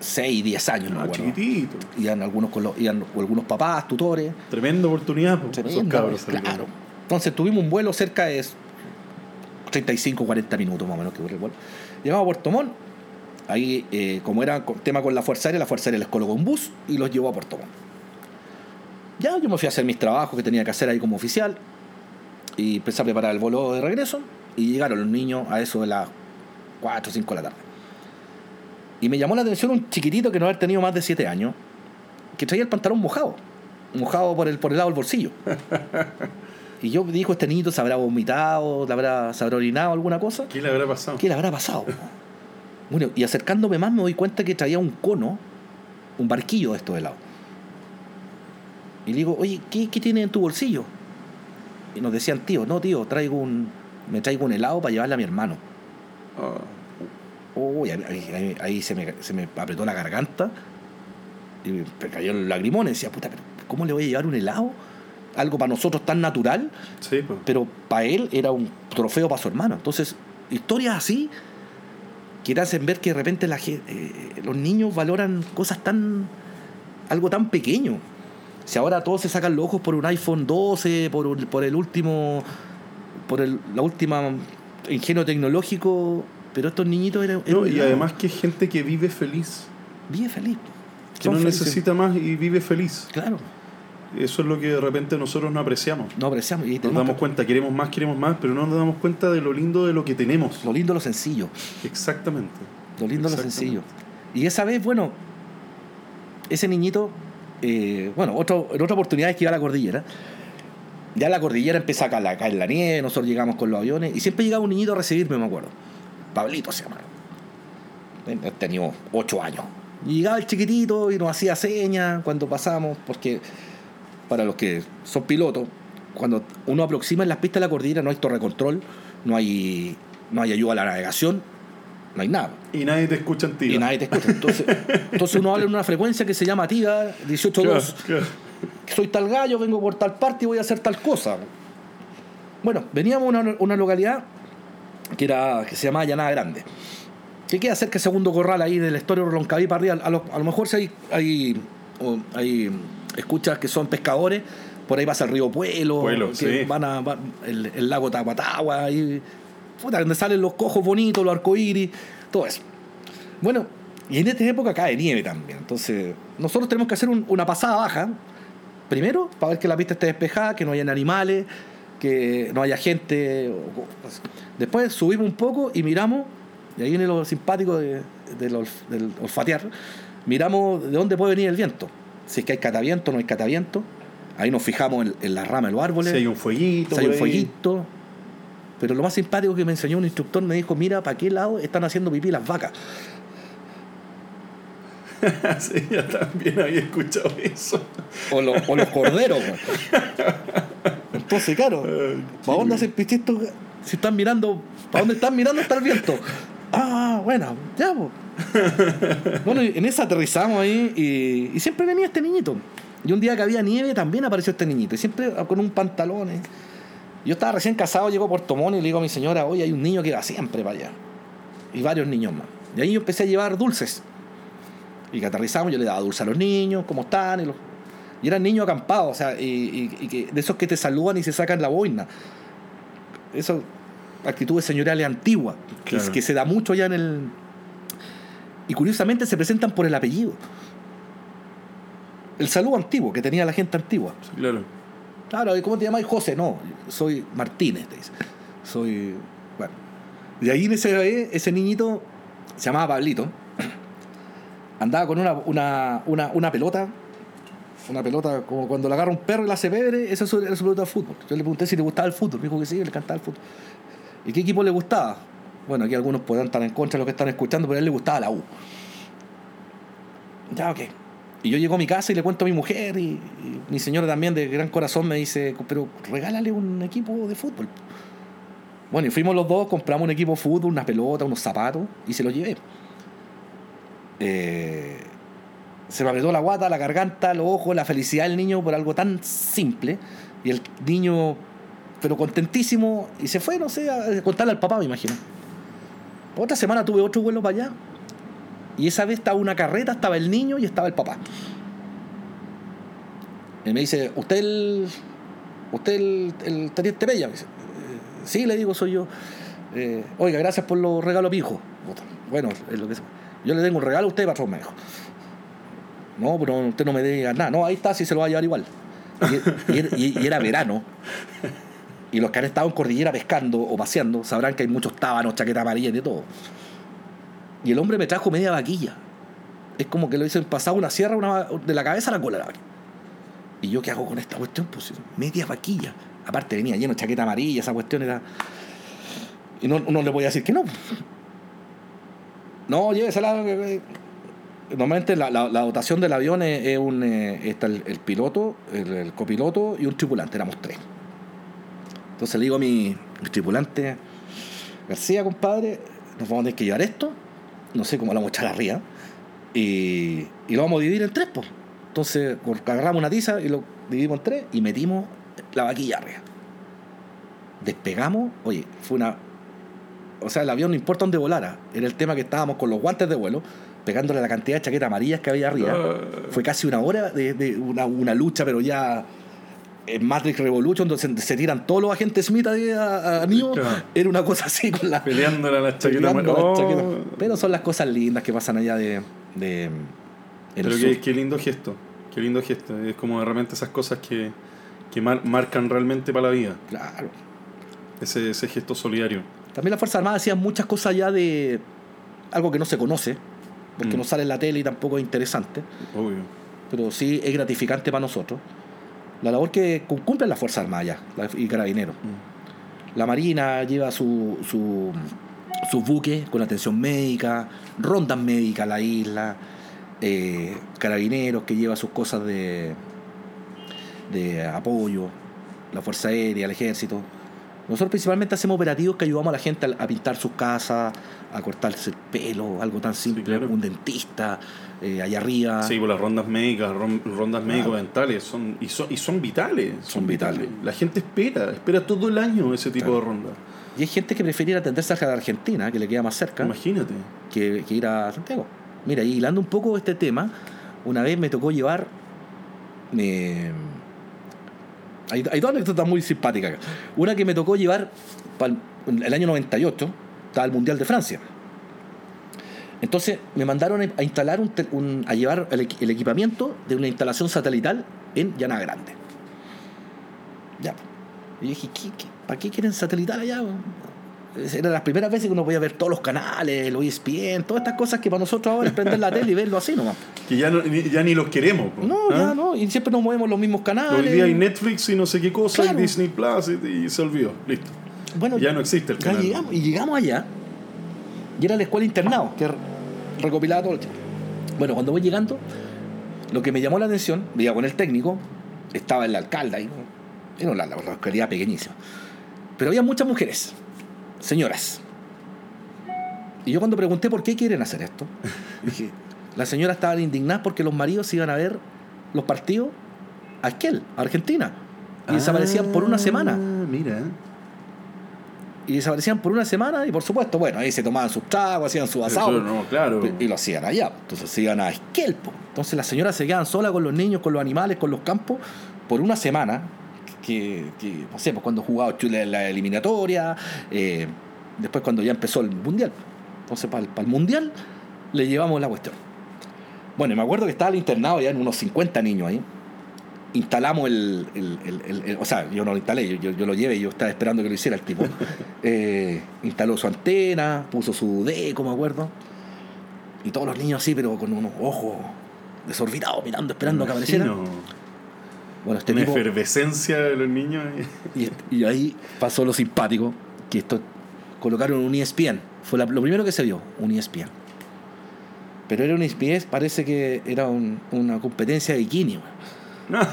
6 y 10 años, no Ah, me acuerdo. chiquitito. Iban algunos, con los, iban algunos papás, tutores. Tremenda oportunidad, pues, Tremendo, cabros. claro. Entonces tuvimos un vuelo cerca de 35, 40 minutos más o menos que duró el vuelo. Llegamos a Puerto Montt. Ahí, eh, como era tema con la Fuerza Aérea, la Fuerza Aérea les colocó un bus y los llevó a Puerto Montt. Ya yo me fui a hacer mis trabajos que tenía que hacer ahí como oficial y empecé a preparar el vuelo de regreso y llegaron los niños a eso de las 4 o 5 de la tarde. Y me llamó la atención un chiquitito que no haber tenido más de 7 años que traía el pantalón mojado, mojado por el, por el lado del bolsillo. Y yo dijo, este niñito se habrá vomitado, le habrá, se habrá orinado alguna cosa. ¿Qué le habrá pasado? ¿Qué le habrá pasado? Bueno, y acercándome más me doy cuenta que traía un cono, un barquillo de estos helados. Y le digo, oye, ¿qué, qué tiene en tu bolsillo? Y nos decían, tío, no, tío, traigo un, me traigo un helado para llevarle a mi hermano. Ah, Uy, ahí, ahí- ahí se, me, se me apretó la garganta y me cayó el lagrimón y decía, puta, pero ¿cómo le voy a llevar un helado? Algo para nosotros tan natural, sí, pues. pero para él era un trofeo para su hermano. Entonces, historias así que te hacen ver que de repente la, eh, los niños valoran cosas tan. algo tan pequeño. Si ahora todos se sacan los ojos por un iPhone 12, por, un- por el último. por el, la última ingenio tecnológico, pero estos niñitos eran. No, y además que es gente que vive feliz, Vive feliz. que Son no felices. necesita más y vive feliz. Claro. Eso es lo que de repente nosotros no apreciamos. No apreciamos. Y Nos damos que- cuenta, queremos más, queremos más, pero no nos damos cuenta de lo lindo de lo que tenemos. Lo lindo, lo sencillo. Exactamente. Lo lindo, lo Exactamente. sencillo. Y esa vez, bueno, ese niñito, eh, bueno, otro, en otra oportunidad es que iba a la cordillera. Ya la cordillera empieza a caer, a caer la nieve, nosotros llegamos con los aviones y siempre llegaba un niñito a recibirme, me acuerdo. Pablito se llamaba. Él Tenía ocho años. Y llegaba el chiquitito y nos hacía señas cuando pasamos, porque para los que son pilotos, cuando uno aproxima en las pistas de la cordillera no hay torre de control, no hay, no hay ayuda a la navegación, no hay nada. Y nadie te escucha en. Y nadie te escucha. Entonces, entonces uno habla en una frecuencia que se llama TIGA 182. Soy tal gallo, vengo por tal parte y voy a hacer tal cosa. Bueno, veníamos a una, una localidad que, era, que se llamaba Llanada Grande. Que queda cerca del segundo corral ahí del estuario de Roncaví para arriba. A lo, a lo mejor si hay, hay, hay escuchas que son pescadores, por ahí vas al río Puelo, Puelo, que sí. van a van- el, el lago Tapatagua, ahí, puta, donde salen los cojos bonitos, los arcoíris, todo eso. Bueno, y en esta época cae nieve también. Entonces, nosotros tenemos que hacer un- una pasada baja. Primero, para ver que la pista esté despejada, que no hayan animales, que no haya gente. Después subimos un poco y miramos, y ahí viene lo simpático de- del, olf- del olfatear. Miramos de dónde puede venir el viento. Si es que hay cataviento, no hay cataviento. Ahí nos fijamos en, en las ramas de los árboles Si hay un fueguito. si hay un fueguito. Pero lo más simpático que me enseñó un instructor me dijo, mira, ¿para qué lado están haciendo pipí las vacas? sí, ya también había escuchado eso. O, lo- o los corderos. Entonces, claro, Ay, ¿para dónde hacen ga- Si están mirando, ¿para dónde están mirando está el viento? Ah, bueno, ya, pues. Bueno, en esa aterrizamos ahí y, y siempre venía este niñito. Y un día que había nieve también apareció este niñito. Y siempre con un pantalón. eh. Yo estaba recién casado, llegó a Puerto Montt y le digo a mi señora, oye, hay un niño que va siempre para allá. Y varios niños más. Y ahí yo empecé a llevar dulces. Y que aterrizamos, yo le daba dulce a los niños, ¿cómo están? Y, los- y eran niños acampados, o sea, y, que, de esos que te saludan y se sacan la boina. Eso, actitudes señoriales antiguas, que, Claro. que se da mucho ya en el... Y curiosamente se presentan por el apellido. El saludo antiguo que tenía la gente antigua. Sí, claro. Claro, ¿y cómo te llamas? José, no, soy Martínez, te dice. Soy. Bueno. De ahí en ese, ese niñito, se llamaba Pablito, andaba con una, una, una, una pelota, una pelota como cuando le agarra un perro y la hace pebre, esa era su pelota de fútbol. Yo le pregunté si le gustaba el fútbol, me dijo que sí, le encantaba el fútbol. ¿Y qué equipo le gustaba? Bueno, aquí algunos podrán estar en contra de lo que están escuchando, pero a él le gustaba la U. Ya, ok. Y yo llego a mi casa y le cuento a mi mujer y, y mi señora también de gran corazón me dice, pero regálale un equipo de fútbol. Bueno, y fuimos los dos, compramos un equipo de fútbol, una pelota, unos zapatos y se los llevé. Eh, se me apretó la guata, la garganta, los ojos, la felicidad del niño por algo tan simple. Y el niño, pero contentísimo, y se fue, no sé, a contarle al papá, me imagino. Otra semana tuve otro vuelo para allá. Y esa vez estaba una carreta, estaba el niño y estaba el papá. Y me dice, ¿usted el, usted el, teniente Bella? "Eh, sí, le digo, soy yo. Eh, Oiga, gracias por los regalos. Puta, Bueno, es lo que. Yo le tengo un regalo a usted, patrón, me dijo. No, pero usted no me diga nada. No, ahí está, si se lo va a llevar igual. Y era verano. Y los que han estado en cordillera pescando o paseando sabrán que hay muchos tábanos, chaqueta amarilla y de todo. Y el hombre me trajo media vaquilla. Es como que lo dicen pasado una sierra una, de la cabeza a la cola. la. Y yo, ¿qué hago con esta cuestión? Pues media vaquilla. Aparte venía lleno de chaqueta amarilla, esa cuestión era. Y no, no le voy a decir que no. No, llévesela. eh, Normalmente la, la- la dotación del avión es, un. eh, está el, piloto, el copiloto y un tripulante, éramos tres. Entonces le digo a mi, tripulante, García, compadre, nos vamos a tener que llevar esto, no sé cómo lo vamos a echar arriba, y, y lo vamos a dividir en tres, pues. Entonces agarramos una tiza y lo dividimos en tres y metimos la vaquilla arriba. Despegamos, oye, fue una... O sea, el avión no importa dónde volara, era el tema que estábamos con los guantes de vuelo, pegándole la cantidad de chaquetas amarillas que había arriba. Ah. Fue casi una hora de, de una, una lucha, pero ya en Matrix Revolution, donde se, se tiran todos los agentes Smith ahí a, a Neo, Claro. era una cosa así con la... Peleándole a la chaqueta. Oh. chaquetas. Pero son las cosas lindas que pasan allá de... de Pero qué, qué lindo gesto. Qué lindo gesto. Es como de repente esas cosas que, que mar- marcan realmente para la vida. Claro. Ese, ese gesto solidario. También las Fuerzas Armadas hacían muchas cosas allá de algo que no se conoce, porque Mm. no sale en la tele y tampoco es interesante, Obvio. pero sí es gratificante para nosotros. La labor que cu- cumplen las Fuerzas Armadas y Carabineros. Mm. La Marina lleva su, su, sus buques con atención médica, rondas médicas a la isla, eh, Carabineros que lleva sus cosas de, de apoyo, la Fuerza Aérea, el Ejército. Nosotros principalmente hacemos operativos que ayudamos a la gente a, a pintar sus casas, a cortarse el pelo, algo tan simple, claro. un dentista, eh, allá arriba. Sí, por las rondas médicas, ron- rondas médico-dentales, son, y, son, y son vitales. Son vitales. La gente espera, espera todo el año ese tipo Claro. de rondas. Y hay gente que prefiere atenderse a la Argentina, que le queda más cerca. Imagínate. que, que ir a Santiago. Mira, y hilando un poco este tema, una vez me tocó llevar. me- hay, hay dos anécdotas muy simpáticas. acá. Una que me tocó llevar el año 98, estaba el Mundial de Francia. Entonces me mandaron a instalar a llevar el equipamiento de una instalación satelital en Llana Grande. Ya. Y yo dije, ¿qué, qué, para qué quieren satelital allá? Era las primeras veces que uno podía ver todos los canales, el ESPN, todas estas cosas que para nosotros ahora es prender la tele y verlo así nomás. Que ya, no, ni, ya ni los queremos. po, No, ¿ah? ya no, y siempre nos movemos los mismos canales. Hoy día hay Netflix y no sé qué cosa, Claro. y Disney Plus, y, y se olvidó. Listo. Bueno, Ya no existe el canal. llegamos, y llegamos allá, y era la escuela internado, que recopilaba todo el tiempo. Bueno, cuando voy llegando, lo que me llamó la atención, veía con el técnico, estaba el alcalde ahí, era la localidad pequeñísima. Pero había muchas mujeres, señoras. Y yo cuando pregunté por qué quieren hacer esto, dije, las señoras estaban indignadas porque los maridos iban a ver los partidos a aquel, a Argentina. Y desaparecían por una semana. Ah, Mira. y desaparecían por una semana y por supuesto, bueno, ahí se tomaban sus tragos, hacían su asado. No, claro. Y lo hacían allá. Entonces se iban a Esquelpo. Entonces las señoras se quedaban solas con los niños, con los animales, con los campos, por una semana. Que, que no sé, pues cuando jugaba Chile en la eliminatoria, eh, después cuando ya empezó el mundial. Entonces para el, para el mundial le llevamos la cuestión. Bueno, me acuerdo que estaba el internado ya en unos 50 niños ahí. Instalamos el, el- el- el- el- O sea, yo no lo instalé, yo, lo llevé y yo estaba esperando que lo hiciera el tipo. Eh, instaló su antena, puso su deco, me acuerdo. Y todos los niños así, pero con unos ojos desorbitados, mirando, esperando que apareciera. Bueno, este Una tipo. efervescencia de los niños. Y, y ahí pasó lo simpático, que esto colocaron un ESPN. Fue la- lo primero que se vio, un ESPN. Pero era un ESPN, parece que era un- una competencia de bikini. weón.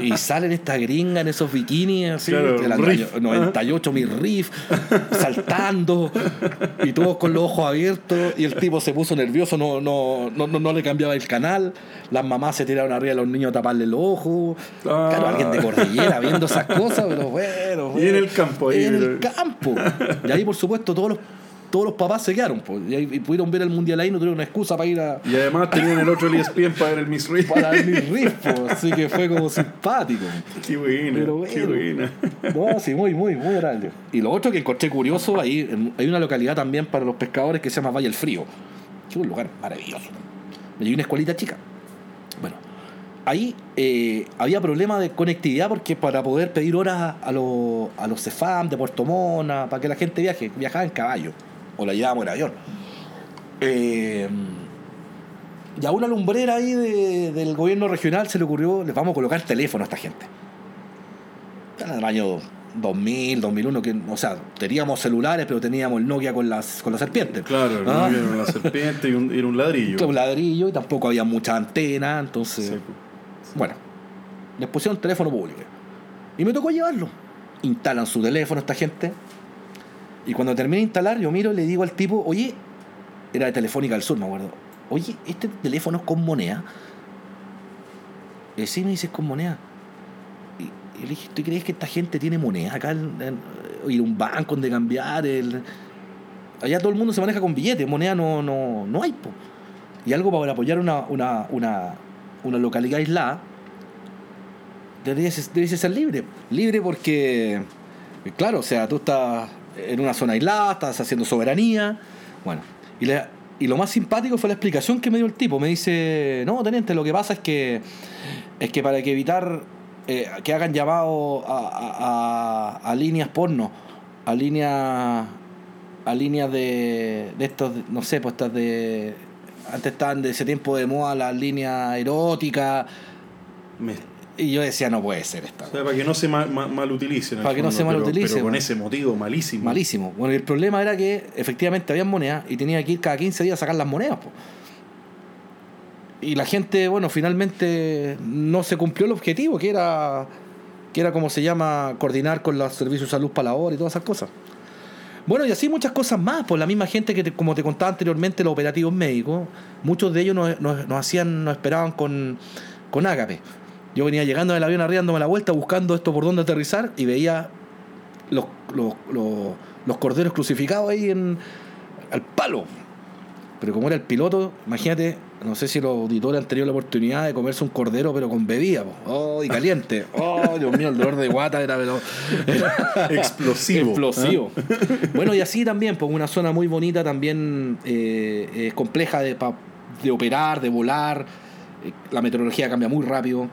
Y salen estas gringas en esos bikinis así, Claro, año riff. 98 mil riff, saltando, y todos con los ojos abiertos, y el tipo se puso nervioso, no, no, no, no, no le cambiaba el canal, las mamás se tiraron arriba de los niños a taparle los ojos, Ah. claro, alguien de cordillera viendo esas cosas, pero bueno, Y en el campo Y en el campo. Y ahí, por supuesto, todos los, todos los papás se quedaron, pues, y, pudieron ver el mundial ahí, no tuvieron una excusa para ir a, Y además tenían el otro ESPN para ver el Miss Reed. para ver mi riff, así que fue como simpático. Qué buena, Pero qué bueno. buena. No, sí, muy, muy, muy grande. Y lo otro que encontré curioso, ahí hay una localidad también para los pescadores que se llama Valle el Frío. Que es un lugar maravilloso. Hay una escuelita chica. Bueno, ahí eh, había problema de conectividad porque para poder pedir horas a los, a los CEFAM de Puerto Mona, para que la gente viaje, viajaba en caballo o la llevábamos en avión. Eh, y a una lumbrera ahí de- del gobierno regional se le ocurrió, les vamos a colocar teléfono a esta gente. Era el año 2000, 2001, que, o sea, teníamos celulares, pero teníamos el Nokia con las con la serpiente. Claro, Ah, ¿no? Era una serpiente y un, era un ladrillo. un ladrillo y tampoco había mucha antena, entonces, Sí. bueno, les pusieron teléfono público. Y me tocó llevarlo. Instalan su teléfono esta gente. Y cuando terminé de instalar, yo miro y le digo al tipo, oye, era de Telefónica del Sur, me acuerdo. Oye, ¿este teléfono es con moneda? Y sí, me dice, es con moneda. Y, y le dije, ¿tú crees que esta gente tiene moneda acá? Ir a un banco donde cambiar. Allá todo el mundo se maneja con billetes, moneda no, no, no hay. po. Y algo para apoyar una, una, una, una localidad aislada, debería ser libre. Libre porque, claro, o sea, tú estás en una zona aislada, estás haciendo soberanía. Bueno, y, le- y lo más simpático fue la explicación que me dio el tipo. Me dice, no, teniente, lo que pasa es que, es que para que evitar eh, que hagan llamado a, a- a- a líneas porno, a líneas a líneas de, de estos, no sé, pues estas de... Antes estaban de ese tiempo de moda las líneas eróticas. Y yo decía, no puede ser esta. o sea, para que no se ma- ma- malutilicen. en Para que no se pero- malutilicen, Pero con ese motivo malísimo. Malísimo. Bueno, el problema era que efectivamente había monedas y tenía que ir cada 15 días a sacar las monedas. po. Y la gente, bueno, finalmente no se cumplió el objetivo, que era, que era como se llama, coordinar con los servicios de salud para la hora y todas esas cosas. Bueno, y así muchas cosas más, por la misma gente que, como te contaba anteriormente, los operativos médicos, muchos de ellos nos, nos- nos hacían, nos esperaban con, con ágape. Yo venía llegando del avión arriándome la vuelta, buscando esto por dónde aterrizar, y veía los, los, los, los corderos crucificados ahí en, al palo. Pero como era el piloto, imagínate, no sé si los auditores han tenido la oportunidad de comerse un cordero, pero con bebida, po. oh, y caliente. Oh, Dios mío, el dolor de guata era, pero, Explosivo. explosivo. Bueno, y así también, pues una zona muy bonita, también eh, eh, compleja de, pa- de operar, de volar. Eh, La meteorología cambia muy rápido.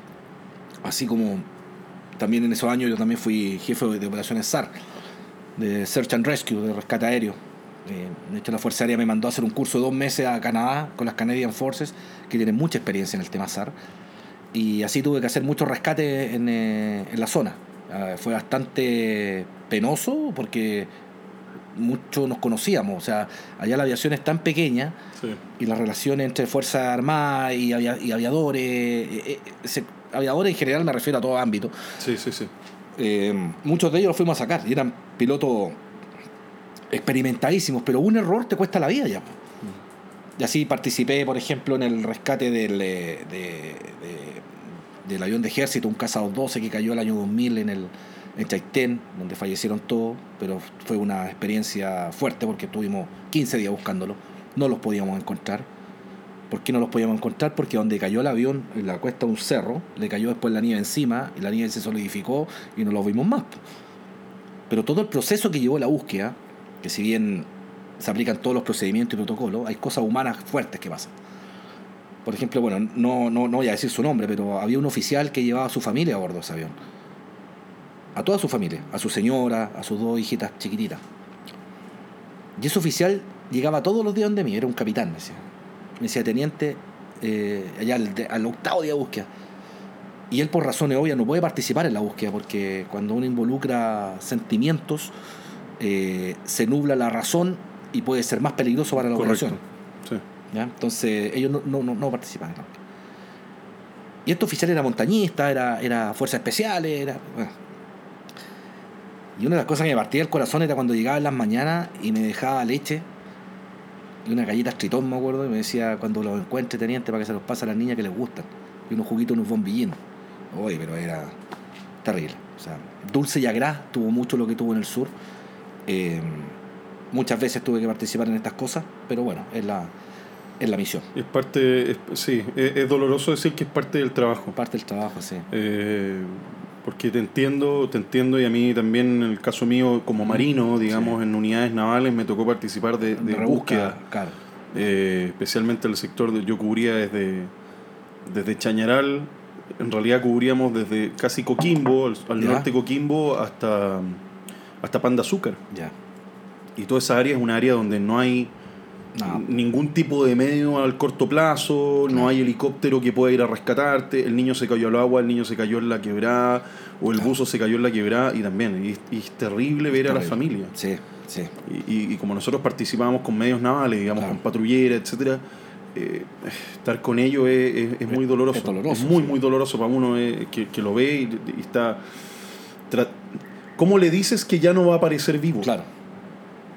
Así como también en esos años yo también fui jefe de operaciones SAR, de Search and Rescue, de rescate aéreo. Eh, de hecho, la Fuerza Aérea me mandó a hacer un curso de dos meses a Canadá con las Canadian Forces, que tienen mucha experiencia en el tema SAR. Y así tuve que hacer muchos rescates en, eh, en la zona. Ah, fue bastante penoso porque muchos nos conocíamos. O sea, allá la aviación es tan pequeña Sí. y las relaciones entre Fuerzas Armadas y, avia- y aviadores, eh, eh, se- aviadores en general me refiero a todo ámbito, Sí, sí, sí. eh, muchos de ellos los fuimos a sacar y eran pilotos experimentadísimos, pero un error te cuesta la vida ya. Y así participé, por ejemplo, en el rescate del, eh, de- de- del avión de ejército, un Caza 212 que cayó el año 2000 en el, en Chaitén, donde fallecieron todos, pero fue una experiencia fuerte porque estuvimos 15 días buscándolo, no los podíamos encontrar. ¿Por qué no los podíamos encontrar? Porque donde cayó el avión, en la cuesta de un cerro, le cayó después la nieve encima y la nieve se solidificó y no los vimos más. Pero todo el proceso que llevó la búsqueda, que si bien se aplican todos los procedimientos y protocolos, hay cosas humanas fuertes que pasan. Por ejemplo, bueno, no, no, no voy a decir su nombre, pero había un oficial que llevaba a su familia a bordo de ese avión. A toda su familia, a su señora, a sus dos hijitas chiquititas. Y ese oficial llegaba todos los días donde mí, era un capitán, me decía. Me decía, teniente, eh, allá al, al octavo día de búsqueda. Y él por razones obvias no puede participar en la búsqueda porque cuando uno involucra sentimientos eh, se nubla la razón y puede ser más peligroso para la Correcto. operación. Sí. ¿ya? Entonces ellos no, no, no, no participan. en la búsqueda. Y este oficial era montañista, era, era fuerzas especiales, era... bueno. Y una de las cosas que me partía el corazón era cuando llegaba en las mañanas y me dejaba leche y una galleta tritón, me acuerdo, y me decía, cuando los encuentre, teniente, para que se los pase a las niñas que les gustan. Y unos juguitos, unos bombillinos. Oye, pero era terrible. O sea, dulce y agrá tuvo mucho lo que tuvo en el sur. Eh, muchas veces tuve que participar en estas cosas, pero bueno, es la, es la misión. Es parte, es- sí, es, es doloroso decir que es parte del trabajo. Parte del trabajo, sí. Eh, porque te entiendo, te entiendo y a mí también en el caso mío como marino, digamos, en unidades navales me tocó participar de, de Rebusca, búsqueda, Claro. eh, especialmente el sector de yo cubría desde, desde Chañaral, en realidad cubríamos desde casi Coquimbo, al, norte de Coquimbo hasta, hasta Pan de Azúcar. Ya. Y toda esa área es un área donde no hay No. ningún tipo de medio al corto plazo, no hay helicóptero que pueda ir a rescatarte, el niño se cayó al agua, el niño se cayó en la quebrada, o el buzo se cayó en la quebrada, y también, y, es- y es terrible ver a la familia. Sí, sí. Y, y- como nosotros participábamos con medios navales, digamos, Claro. con patrulleras, etcétera, eh, estar con ellos es, es- muy doloroso. es doloroso, muy, sí. muy doloroso para uno eh, que, que lo ve y, está... ¿Cómo le dices que ya no va a aparecer vivo? Claro.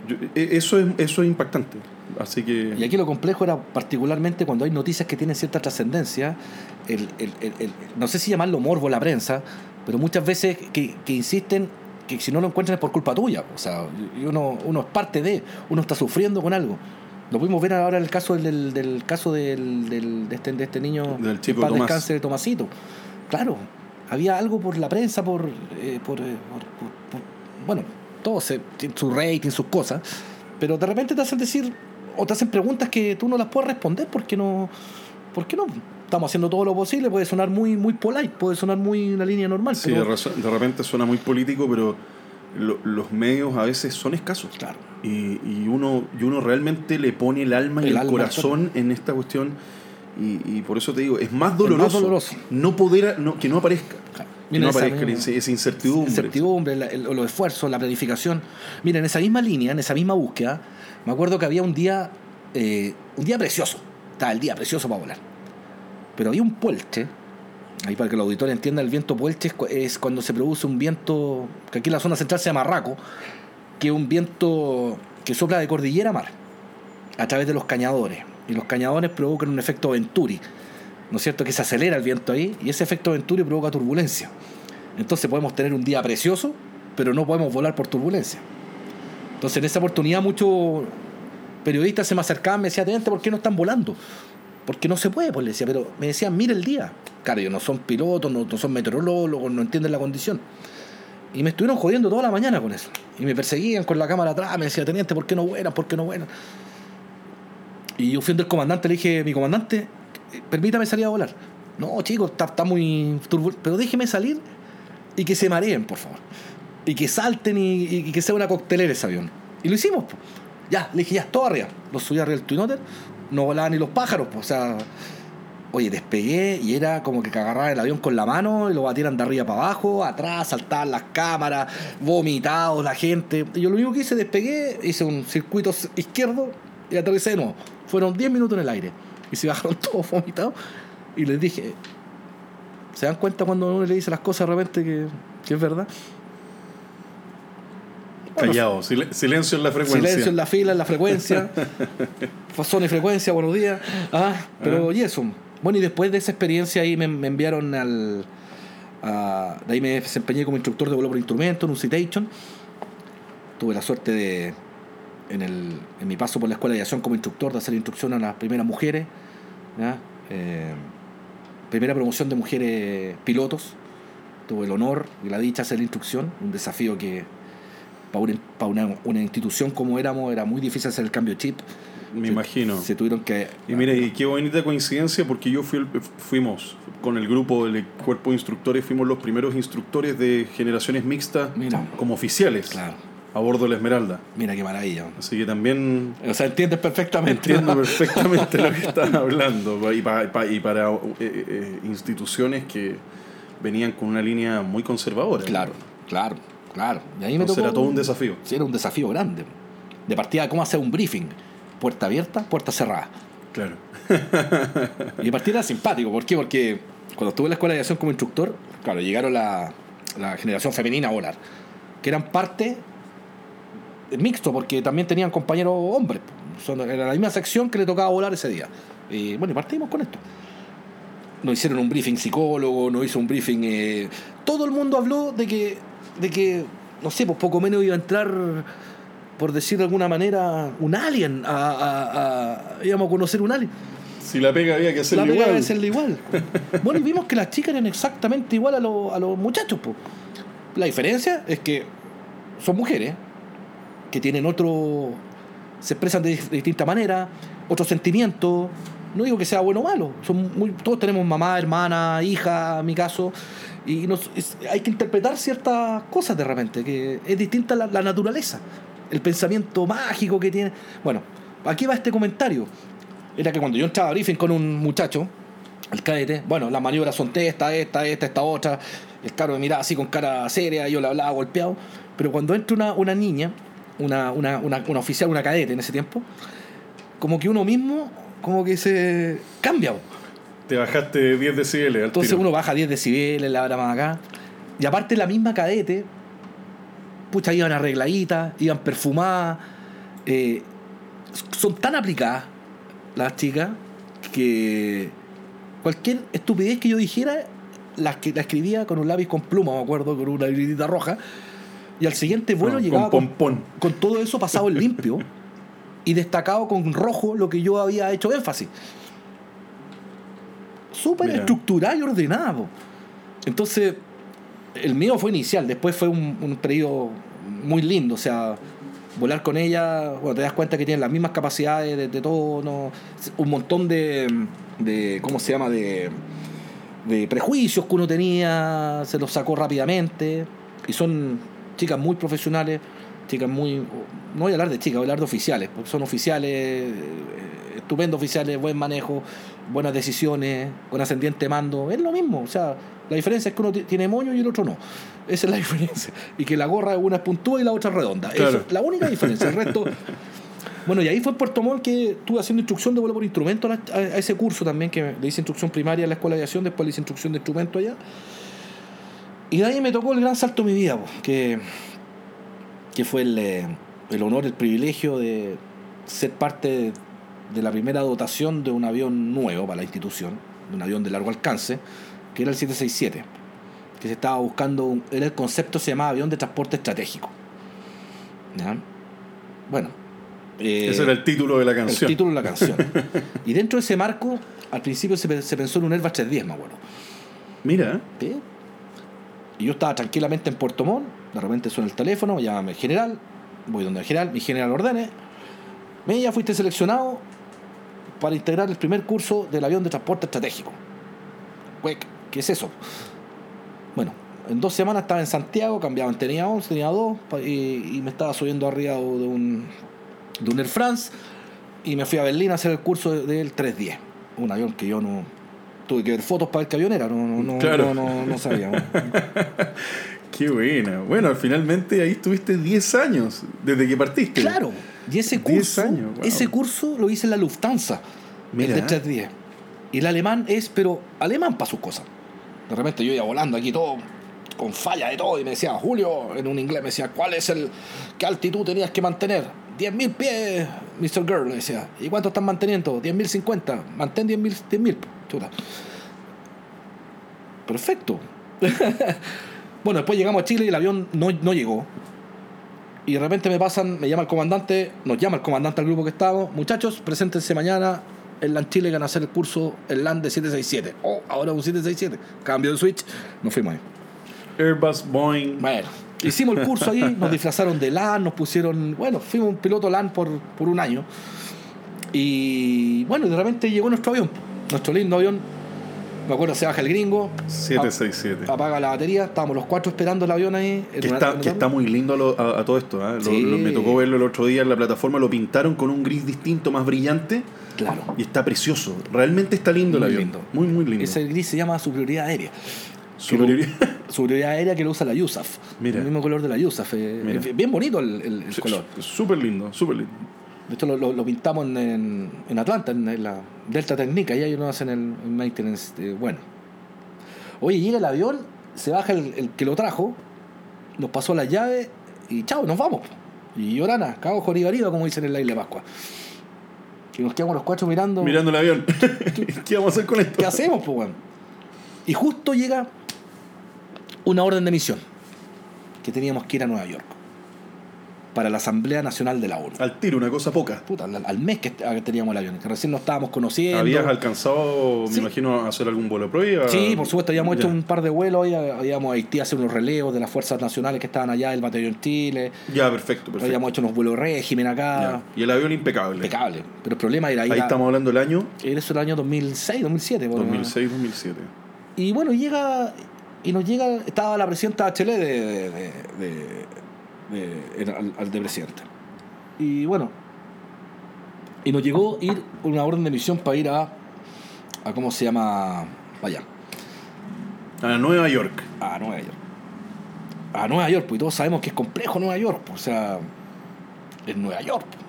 Yo- e- eso, es, eso es impactante. Así que... Y aquí lo complejo era particularmente cuando hay noticias que tienen cierta trascendencia, el, el- el- el- no sé si llamarlo morbo la prensa, pero muchas veces que, que insisten que si no lo encuentran es por culpa tuya. O sea, uno, uno es parte de, uno está sufriendo con algo. Lo pudimos ver ahora en el caso del, del caso del, del- de, este, de este niño Del chico Tomás. descanse de Tomasito. Claro, había algo por la prensa, por, eh, por, eh, por- por- por- bueno, todo se, tiene su rating, sus cosas, pero de repente te hacen decir o te hacen preguntas que tú no las puedes responder porque no, ¿por qué no? Estamos haciendo todo lo posible, puede sonar muy, muy polite, puede sonar muy una línea normal, Sí, de, pero razo- de repente suena muy político, pero lo- los medios a veces son escasos. claro, Y, y uno, y uno realmente le pone el alma y El el, alma, corazón en esta cuestión. Y, y por eso te digo, es más más doloroso, doloroso. no poder no, que no aparezca. Claro. No aparezca misma- esa, incertidumbre. incertidumbre, la- el- los esfuerzos, la planificación. Mira, en esa misma línea, en esa misma búsqueda, me acuerdo que había un día, eh, un día precioso. Estaba el día precioso para volar. Pero había un puelche, ahí para que los auditores entiendan, el viento puelche es, es cuando se produce un viento, que aquí en la zona central se llama raco, que es un viento que sopla de cordillera a mar, a través de los cañadores. Y los cañadores provocan un efecto Venturi, ¿no es cierto? Que se acelera el viento ahí y ese efecto Venturi provoca turbulencia. Entonces podemos tener un día precioso, pero no podemos volar por turbulencia. Entonces en esa oportunidad muchos periodistas se me acercaban me decían, ¿por qué no están volando? Porque no se puede, pues le decía, pero me decían, mira el día. Claro, ellos no son pilotos, no, no son meteorólogos, no entienden la condición. Y me estuvieron jodiendo toda la mañana con eso. Y me perseguían con la cámara atrás, me decían, teniente, ¿por qué no vuelan? ¿Por qué no vuelan? Y yo fui del comandante, le dije, mi comandante, permítame salir a volar. No, chicos, está, muy turbulento. Pero déjeme salir y que se mareen, por favor. Y que salten y, que sea una coctelera ese avión. Y lo hicimos. po. Ya, le dije, ya, todo arriba. Los subí arriba del Twin Otter, no volaban ni los pájaros. po. O sea, oye, despegué y era como que agarraran el avión con la mano y lo batieran de arriba para abajo, atrás, saltaban las cámaras, vomitados la gente. Y yo lo único que hice, despegué, hice un circuito izquierdo y aterricé de nuevo. Fueron 10 minutos en el aire. Y se bajaron todos vomitados. Y les dije, ¿se dan cuenta cuando uno le dice las cosas de repente que, que es verdad? Callado, sil- silencio en la frecuencia. Silencio en la fila, en la frecuencia. Zona y frecuencia, buenos días. Ah, pero y eso. Bueno, y después de esa experiencia ahí me, me enviaron al, a- de ahí me desempeñé como instructor de vuelo por instrumento en un citation. Tuve la suerte de, en, el, en mi paso por la escuela de aviación como instructor, de hacer instrucción a las primeras mujeres. ¿Ya? Eh, primera promoción de mujeres pilotos. Tuve el honor y la dicha de hacer la instrucción, un desafío que para una, para una, una institución como éramos era muy difícil hacer el cambio chip. Me Se- imagino. Se tuvieron que... Y mire, y qué bonita coincidencia porque yo fui el- fuimos con el grupo del cuerpo de instructores, fuimos los primeros instructores de generaciones mixtas Mira. como oficiales Claro, a bordo de la Esmeralda. mira qué maravilla. Así que también O sea, entiendes perfectamente. entiendo perfectamente lo que están hablando y, pa- pa- y para eh, eh, instituciones que venían con una línea muy conservadora. Claro, claro, claro. Y ahí me tocó... era todo un desafío. Sí, era un desafío grande. De partida, ¿cómo hacer un briefing? Puerta abierta, puerta cerrada. Claro. Y de partida era simpático. ¿Por qué? Porque cuando estuve en la escuela de aviación como instructor, claro, llegaron la, la generación femenina a volar, que eran parte mixto, porque también tenían compañeros hombres. Era la misma sección que le tocaba volar ese día. Y bueno, y partimos con esto. Nos hicieron un briefing psicólogo, nos hizo un briefing... eh, todo el mundo habló de que, de que, no sé, pues poco menos iba a entrar, por decir de alguna manera, un alien. A, a- a- íbamos a conocer un alien. Si la pega había que hacerlo La pega igual. serle igual. bueno, y vimos que las chicas eran exactamente igual a, los- a los muchachos. po. La diferencia es que son mujeres que tienen otro. se expresan de, distinta manera, otro sentimiento. No digo que sea bueno o malo. Son muy, todos tenemos mamá, hermana, hija, en mi caso. Y hay que interpretar ciertas cosas de repente, que es distinta la, la naturaleza, el pensamiento mágico que tiene. Bueno, aquí va este comentario era que cuando yo entraba a briefing con un muchacho, el cadete, bueno, las maniobras son esta, esta, esta, esta otra, el caro me miraba así con cara seria, yo le hablaba golpeado, pero cuando entra una, una niña, una, una, una, una oficial, una cadete en ese tiempo, como que uno mismo, como que se cambia. Te bajaste 10 decibeles al Entonces tiro. uno baja 10 decibeles, la habla más acá. Y aparte la misma cadete, pucha, iban arregladitas, iban perfumadas. eh, son tan aplicadas las chicas que cualquier estupidez que yo dijera, la, que- la escribía con un lápiz con pluma, me acuerdo, con una libretita roja. Y al siguiente vuelo No, llegaba con con, pompón. con todo eso pasado en limpio y destacado con rojo lo que yo había hecho énfasis. Súper estructurada y ordenada. po. Entonces, el mío fue inicial, después fue un, un periodo muy lindo, o sea, volar con ella, bueno, te das cuenta que tienen las mismas capacidades de, de todo, ¿no? un montón de, de, ¿cómo se llama?, de, de prejuicios que uno tenía, se los sacó rápidamente, y son chicas muy profesionales, chicas muy, no voy a hablar de chicas, voy a hablar de oficiales, porque son oficiales, eh, estupendos oficiales, buen manejo, buenas decisiones, con ascendiente mando, es lo mismo, o sea, la diferencia es que uno ti- tiene moño y el otro no. Esa es la diferencia. Y que la gorra una es puntúa y la otra es redonda. Claro. es la única diferencia. El resto. Bueno, y ahí fue en Puerto Montt que estuve haciendo instrucción de vuelo por instrumento a ese curso también, que le hice instrucción primaria en la escuela de aviación, después le hice instrucción de instrumento allá. Y de ahí me tocó el gran salto de mi vida, po, que, que fue el, eh, el honor, el privilegio de ser parte de la primera dotación de un avión nuevo para la institución, de un avión de largo alcance, que era el 767, que se estaba buscando, un- era el concepto se llamaba avión de transporte estratégico. ¿Ya? Bueno. eh, Ese era el título de la el canción. título de la canción. y dentro de ese marco, al principio se pensó en un Airbus 310, me acuerdo. Mira, ¿sí? Y yo estaba tranquilamente en Puerto Montt, de repente suena el teléfono, llámame el general, voy donde el general, mi general ordene, me ya fuiste seleccionado para integrar el primer curso del avión de transporte estratégico. ¿qué es eso? Bueno, en dos semanas estaba en Santiago, cambiaba, tenía 11, tenía 2, y, y me estaba subiendo arriba de un, de un Air France, y me fui a Berlín a hacer el curso de- del 310, un avión que yo no... Tuve que ver fotos para ver qué avión era, no, no, no, Claro. no, no, no sabía. bueno. qué buena. Bueno, finalmente ahí estuviste 10 años desde que partiste. Claro, y ese 10 curso, años, wow. ese curso lo hice en la Lufthansa, Mira. el de 310. Y el alemán es, pero alemán para sus cosas. De repente yo iba volando aquí todo con falla de todo y me decía, Julio, en un inglés me decía, ¿cuál es el, qué altitud tenías que mantener? 10.000 pies, Mr. Girl, le decía. ¿Y cuánto están manteniendo? 10.050. Mantén 10.000, 10.000, chuta. Perfecto. Bueno, después llegamos a Chile y el avión no, no llegó. Y de repente me pasan, me llama el comandante, nos llama el comandante al grupo que estábamos. Muchachos, preséntense mañana en LAN Chile que van a hacer el curso el LAN de 767. Oh, ahora un 767. Cambio de switch, nos fuimos ahí. Airbus, Boeing. Bueno, hicimos el curso ahí, nos disfrazaron de LAN, nos pusieron. Bueno, fuimos un piloto LAN por, por un año. Y bueno, de repente llegó nuestro avión, nuestro lindo avión. Me acuerdo, se baja el gringo, 767. apaga la batería, estábamos los cuatro esperando el avión ahí. Que una- está, que está muy lindo a, lo- a- a todo esto. ¿eh? Lo- Sí. lo- me tocó verlo el otro día en la plataforma. Lo pintaron con un gris distinto, más brillante. Claro. Y está precioso. Realmente está lindo el avión. lindo. Muy, muy lindo. Ese gris se llama superioridad aérea. Superioridad. Superioridad aérea que lo usa la USAF. Mira. El mismo color de la USAF. eh, bien bonito el, el- el color. Súper lindo, súper lindo. De hecho, lo, lo- lo pintamos en, en- en Atlanta, en, la Delta Técnica, y ellos no hacen el, el maintenance. eh, bueno. Oye, llega el avión, se baja el, el que lo trajo, nos pasó la llave y chao, nos vamos. Y llorana, cago joribariba, como dicen en la isla de Pascua. Y nos quedamos los cuatro mirando. Mirando el avión. ¿Qué vamos a hacer con esto? ¿Qué hacemos, pues, weón? Y justo llega una orden de misión que teníamos que ir a Nueva York para la Asamblea Nacional de la ONU. Al tiro, una cosa poca. Puta, al, al mes que est- teníamos el avión, que recién nos estábamos conociendo. ¿Habías alcanzado, me Sí. imagino, a hacer algún vuelo prueba? Sí, por supuesto, habíamos hecho Ya. un par de vuelos, habíamos a Haití a hacer unos relevos de las fuerzas nacionales que estaban allá, el batallón Chile, Ya, perfecto, perfecto. habíamos hecho unos vuelos régimen acá, Ya. Y el avión impecable. impecable. Pero el problema era ir Ahí a- estamos hablando del año Era eso el año 2006, 2007. por lo menos. 2006-2007. Y bueno, llega y nos llega, estaba la presidenta Bachelet de, de, de- de- al, al de presidente. Y bueno, y nos llegó ir una orden de misión para ir a, a ¿cómo se llama? Vaya, A Nueva York. a Nueva York. A Nueva York, pues todos sabemos que es complejo Nueva York, pues, o sea, es Nueva York. pues.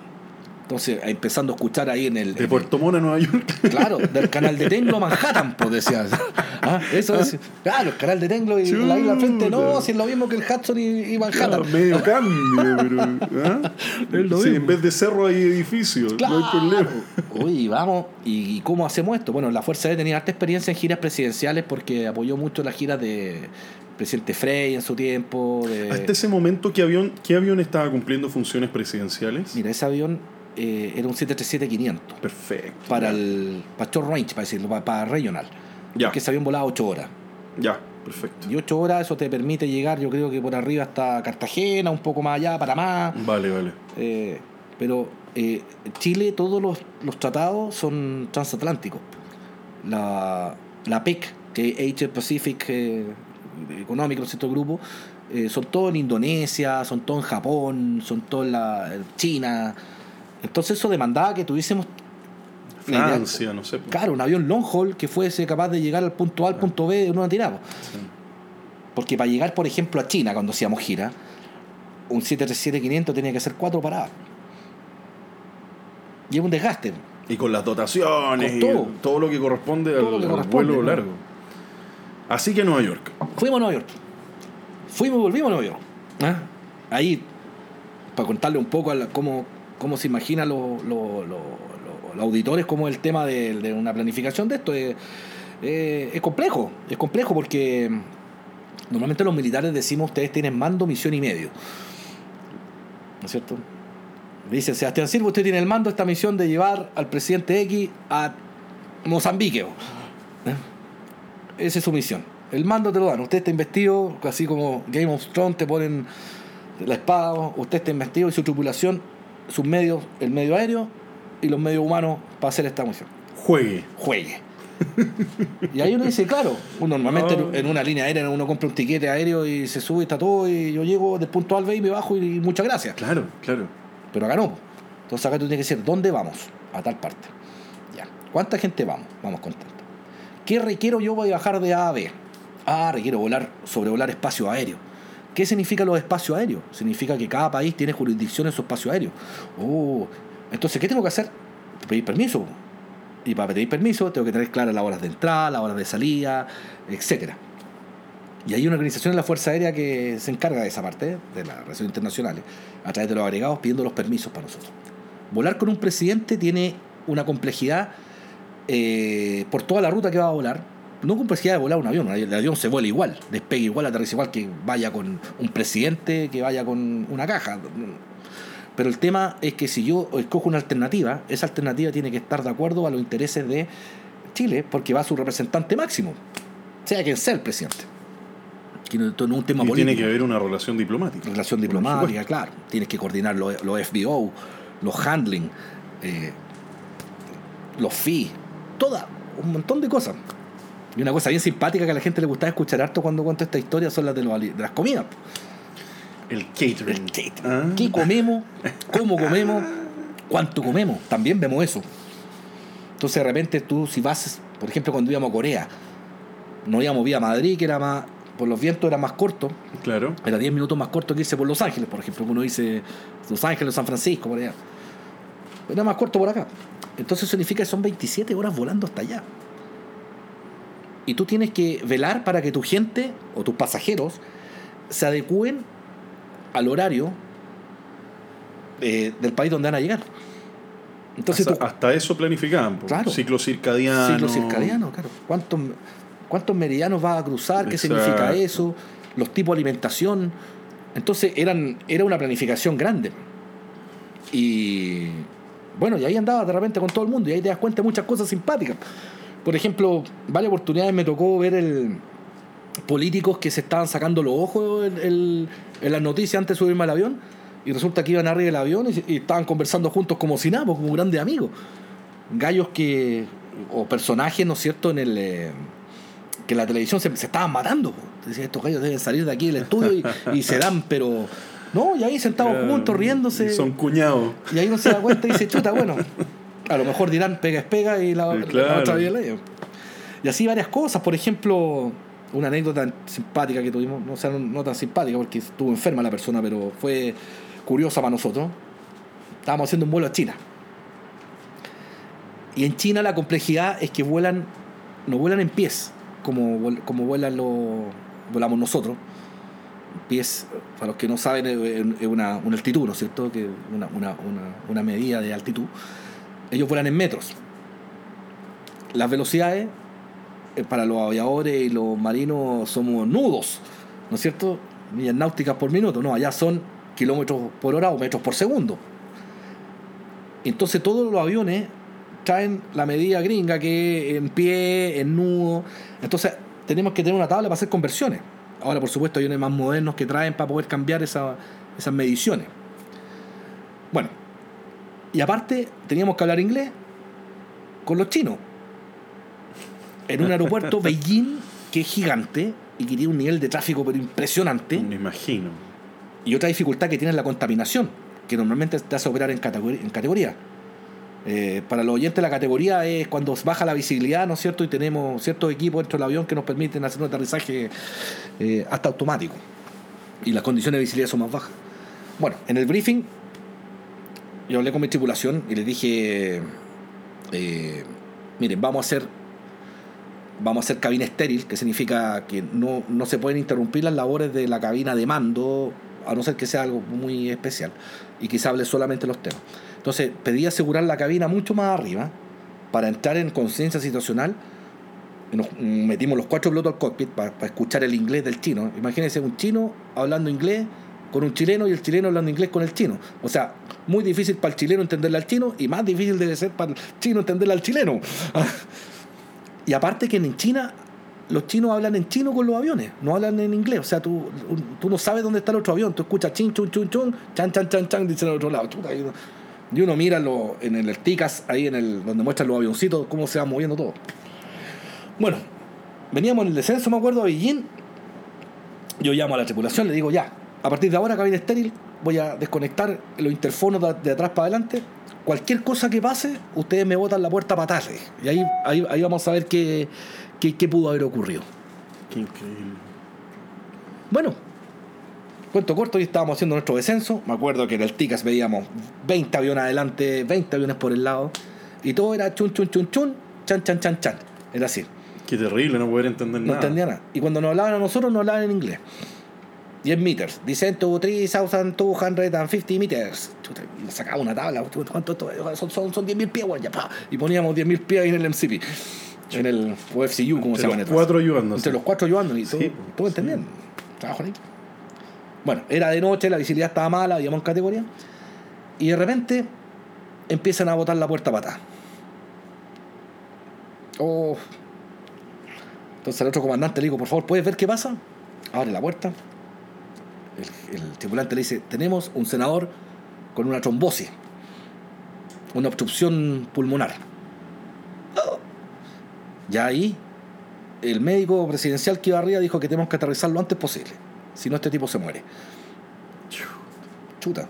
Entonces, empezando a escuchar ahí en el... De en- Puerto Montt a Nueva York. Claro, del canal de Tenglo a Manhattan, pues decías. Ah, Eso es. Claro, el canal de Tenglo y la isla al frente. No, Chuta. si es lo mismo que el Hudson y, y Manhattan. Claro, medio cambio, pero. ¿ah? Es lo Sí, mismo. en vez de cerro hay edificios. Claro. No hay problema. Uy, vamos. ¿Y cómo hacemos esto? Bueno, la Fuerza Aérea tenía harta experiencia en giras presidenciales porque apoyó mucho las giras de presidente Frey en su tiempo. de- Hasta ese momento, ¿qué avión, ¿qué avión estaba cumpliendo funciones presidenciales? Mira, ese avión eh, era un 737-500 Perfecto. para ya. el para short range, para decirlo, para, para regional. Ya, Que ese avión volaba 8 horas. ya, perfecto. Y 8 horas eso te permite llegar, yo creo que por arriba hasta Cartagena, un poco más allá, para más. Vale, vale. Eh, pero eh, Chile, todos los, los tratados son transatlánticos. La, la PEC, que es Asia Pacific eh, Economic, no sé, este grupo, eh, son todos en Indonesia, son todos en Japón, son todos en, la, China. Entonces eso demandaba que tuviésemos idea- Francia, no sé. Claro, un avión long haul que fuese capaz de llegar al punto A al punto B en una tirada. Sí. Porque para llegar, por ejemplo, a China, cuando hacíamos gira, un 737-500 tenía que hacer cuatro paradas. Y es un desgaste. Y con las dotaciones Con y todo. todo lo que corresponde Todo al, que corresponde, vuelo ¿no? largo. Así que Nueva York. Fuimos a Nueva York. Fuimos y volvimos a Nueva York. ¿Ah? Ahí, para contarle un poco a la- cómo, cómo se imaginan los, los- los- los- auditores como el tema de, de una planificación de esto. Es, eh, es complejo, es complejo porque normalmente los militares decimos ustedes tienen mando, misión y medio. ¿No es cierto? Dice Sebastián Silva, usted tiene el mando esta misión de llevar al presidente X a Mozambique. ¿eh? Esa es su misión. El mando te lo dan. Usted está investido, así como Game of Thrones te ponen la espada. Usted está investido y su tripulación, sus medios, el medio aéreo y los medios humanos para hacer esta misión. Juegue. Juegue. y ahí uno dice, claro, uno normalmente en una línea aérea uno compra un tiquete aéreo y se sube y está todo y yo llego del punto al B y me bajo y muchas gracias. Claro, claro. Pero acá no. Entonces acá tú tienes que decir, ¿dónde vamos? A tal parte. Ya. ¿Cuánta gente vamos? Vamos con tanto. ¿Qué requiero yo para viajar de A a B? Ah, requiero volar, sobrevolar espacio aéreo. ¿Qué significa los espacios aéreos? Significa que cada país tiene jurisdicción en su espacio aéreo. Oh, entonces, ¿qué tengo que hacer? Pedir permiso. Y para pedir permiso tengo que tener claras las horas de entrada, las horas de salida, etcétera. Y hay una organización en la Fuerza Aérea que se encarga de esa parte, ¿eh? de las relaciones internacionales, a través de los agregados pidiendo los permisos para nosotros. Volar con un presidente tiene una complejidad eh, por toda la ruta que va a volar, no complejidad de volar un avión, el avión se vuela igual, despegue igual, aterriza igual que vaya con un presidente, que vaya con una caja. Pero el tema es que si yo escojo una alternativa, esa alternativa tiene que estar de acuerdo a los intereses de Chile, porque va su representante máximo, sea quien sea el presidente. Que no, no es un tema Y político. tiene que haber una relación diplomática. Relación diplomática, claro. Tienes que coordinar los, los FBO, los handling, eh, los fees, toda, un montón de cosas. Y una cosa bien simpática que a la gente le gustaba escuchar harto cuando cuento esta historia son las de, los de las comidas. El catering. El catering. Ah. ¿Qué comemos? ¿Cómo comemos? ¿Cuánto comemos? También vemos eso. Entonces de repente tú si vas, por ejemplo cuando íbamos a Corea, no íbamos vía Madrid, que era más, por los vientos era más corto, Claro. era 10 minutos más corto que irse por Los Ángeles, por ejemplo, uno dice Los Ángeles, San Francisco, por allá. Era más corto por acá. Entonces significa que son 27 horas volando hasta allá. Y tú tienes que velar para que tu gente o tus pasajeros se adecúen al horario eh, del país donde van a llegar. Entonces hasta, tú- hasta eso planificaban. Claro. Ciclo circadiano. Ciclo circadiano, claro. ¿Cuántos, cuántos meridianos vas a cruzar? ¿Qué Exacto. significa eso? Los tipos de alimentación. Entonces eran, era una planificación grande. Y bueno, y ahí andaba de repente con todo el mundo y ahí te das cuenta de muchas cosas simpáticas. Por ejemplo, varias oportunidades me tocó ver el políticos que se estaban sacando los ojos en, las noticias antes de subirme al avión y resulta que iban arriba del avión y, y estaban conversando juntos como si nada, pues, como grandes amigos. Gallos que, o personajes, ¿no es cierto?, en el... eh, que la televisión se, se estaban matando. Decía, estos gallos deben salir de aquí del estudio y, y se dan, pero... No, y ahí sentados juntos, riéndose. Son cuñados. Y ahí uno se da cuenta y dice, chuta, bueno, a lo mejor dirán pega es pega y la, Sí, la claro. otra vía ley. Y así varias cosas, por ejemplo, una anécdota simpática que tuvimos, no, o sea, no, no tan simpática porque estuvo enferma la persona, pero fue curiosa para nosotros. Estábamos haciendo un vuelo a China. Y en China la complejidad es que vuelan, no vuelan en pies, como, como vuelan los, volamos nosotros. Pies, para los que no saben, es una, una altitud, ¿no es cierto? Que una, una, una medida de altitud. Ellos vuelan en metros. Las velocidades, eh, para los aviadores y los marinos, somos nudos, ¿no es cierto? Millas náuticas por minuto, no, allá son kilómetros por hora o metros por segundo. Entonces todos los aviones traen la medida gringa que en pie, en nudo. Entonces tenemos que tener una tabla para hacer conversiones. Ahora, por supuesto, hay aviones más modernos que traen para poder cambiar esa- esas mediciones. Bueno, y aparte teníamos que hablar inglés con los chinos. En un aeropuerto Beijing que es gigante y que tiene un nivel de tráfico pero impresionante. Me imagino. Y otra dificultad que tiene es la contaminación, que normalmente te hace operar en categoría. Eh, para los oyentes la categoría es cuando baja la visibilidad, ¿no es cierto? Y tenemos ciertos equipos dentro del avión que nos permiten hacer un aterrizaje eh, hasta automático. Y las condiciones de visibilidad son más bajas. Bueno, en el briefing yo hablé con mi tripulación y les dije, eh, miren, vamos a hacer vamos a hacer cabina estéril, que significa que no, no se pueden interrumpir las labores de la cabina de mando, a no ser que sea algo muy especial, y se hable solamente los temas. Entonces, pedí asegurar la cabina mucho más arriba, para entrar en conciencia situacional, nos metimos los cuatro pilotos al cockpit para escuchar el inglés del chino. Imagínense un chino hablando inglés con un chileno y el chileno hablando inglés con el chino. O sea, muy difícil para el chileno entenderle al chino y más difícil debe ser para el chino entenderle al chileno. Y aparte que en China, los chinos hablan en chino con los aviones, no hablan en inglés. O sea, tú, tú no sabes dónde está el otro avión. Tú escuchas chin, chun, chun, chun, chan, chan, chan, chan, dicen al otro lado. Chuta, y uno, y uno mira lo- en el TICAS, ahí en el, donde muestran los avioncitos, cómo se va moviendo todo. Bueno, veníamos en el descenso, me acuerdo, a Beijing. Yo llamo a la tripulación, le digo ya, a partir de ahora, cabina estéril, voy a desconectar los interfonos de, de atrás para adelante. Cualquier cosa que pase, ustedes me botan la puerta para atrás. Y ahí, ahí, ahí vamos a ver qué, qué, qué pudo haber ocurrido. Qué increíble. Bueno, cuento corto, y estábamos haciendo nuestro descenso. Me acuerdo que en el TICAS veíamos 20 aviones adelante, 20 aviones por el lado. Y todo era chun, chun, chun, chun, chan, chan, chan, chan. Era así. Qué terrible no poder entender No nada. entendía nada. Y cuando nos hablaban a nosotros, nos hablaban en inglés. 10 meters. Descent to 3,250 meters. Chuta, sacaba una tabla. ¿Cuánto? Son, son, son 10.000 pies, ya, pa. Y poníamos 10.000 pies ahí en el MCP. en el OFCU, como se llama los cuatro. Entre los cuatro ayudando y todo, Sí, todo entendiendo. Trabajo en equipo. Bueno, era de noche, la visibilidad estaba mala, habíamos en categoría. Y de repente empiezan a botar la puerta patada. Oh. Entonces el otro comandante le digo, por favor, ¿puedes ver qué pasa? Abre la puerta. El, el tripulante le dice, tenemos un senador con una trombosis, una obstrucción pulmonar. Ya ahí, el médico presidencial que iba arriba dijo que tenemos que aterrizar lo antes posible. Si no, este tipo se muere. Chuta.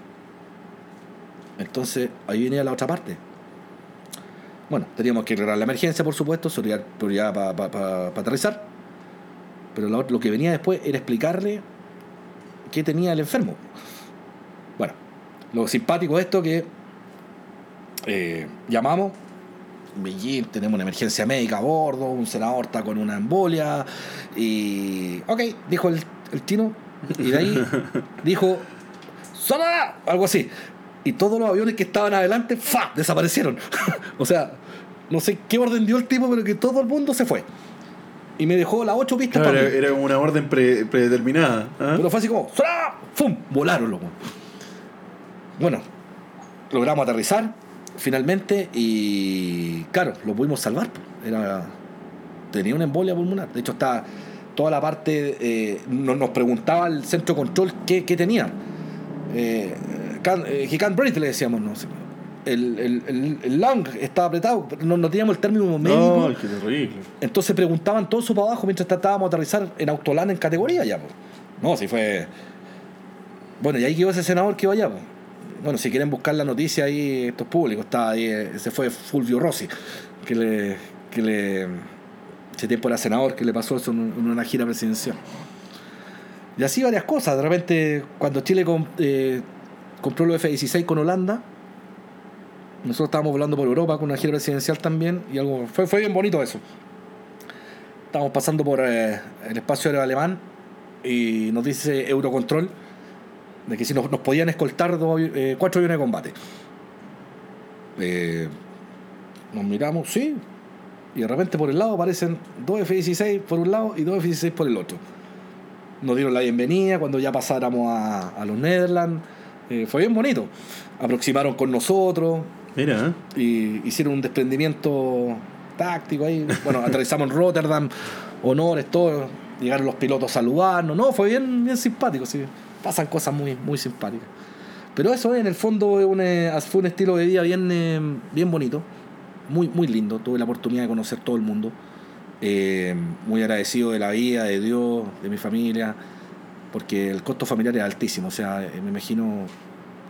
Entonces, ahí venía la otra parte. Bueno, teníamos que arreglar la emergencia, por supuesto, prioridad, para aterrizar. Pero lo que venía después era explicarle qué tenía el enfermo. Bueno, lo simpático de esto que eh, llamamos, Beijing, tenemos una emergencia médica a bordo, un senador está con una embolia, y... Ok, dijo el, el chino, y de ahí dijo, ¡Sonora! Algo así. Y todos los aviones que estaban adelante, ¡fa! desaparecieron. o sea, no sé qué orden dio el tipo, pero que todo el mundo se fue. Y me dejó las ocho pistas Claro, para era, una orden pre- predeterminada. ¿ah? Pero fue así como, ¡Sonora! ¡Fum! Volaron los weones. Bueno, logramos aterrizar finalmente y claro, lo pudimos salvar. Era, tenía una embolia pulmonar. De hecho, está toda la parte, eh, nos, nos preguntaba el centro de control qué, qué tenía. Eh, can- eh, he can't breathe, le decíamos. ¿no? El, el, el, el lung estaba apretado, no, no teníamos el término médico. Ay, qué terrible. Entonces preguntaban todo eso para abajo mientras tratábamos de aterrizar en Autolán en categoría ya, pues. No, si fue. Bueno, y ahí quedó ese senador que iba allá, pues. Bueno, si quieren buscar la noticia ahí, esto es público, está ahí, eh, ese fue Fulvio Rossi, que le. que le. ese tiempo era senador, que le pasó eso en, una gira presidencial. Y así varias cosas. De repente, cuando Chile com- eh, compró los F-16 con Holanda, nosotros estábamos volando por Europa con una gira presidencial también, y algo fue, fue bien bonito eso. Estábamos pasando por eh, el espacio aéreo alemán y nos dice Eurocontrol de que si nos, podían escoltar eh, cuatro aviones de combate. Eh, nos miramos, sí, y de repente por el lado aparecen dos F-16 por un lado y dos F-16 por el otro. Nos dieron la bienvenida cuando ya pasáramos a, a los Netherlands. Fue bien bonito. Aproximaron con nosotros Mira, ¿eh? y hicieron un desprendimiento táctico ahí. Bueno, aterrizamos en Rotterdam, honores, todo. Llegaron los pilotos a saludarnos. No, fue bien, bien simpático, sí. Pasan cosas muy, muy simpáticas. Pero eso en el fondo es un, eh, fue un estilo de vida bien, eh, bien bonito, muy, muy lindo. Tuve la oportunidad de conocer todo el mundo. Eh, muy agradecido de la vida, de Dios, de mi familia, porque el costo familiar es altísimo. O sea, me imagino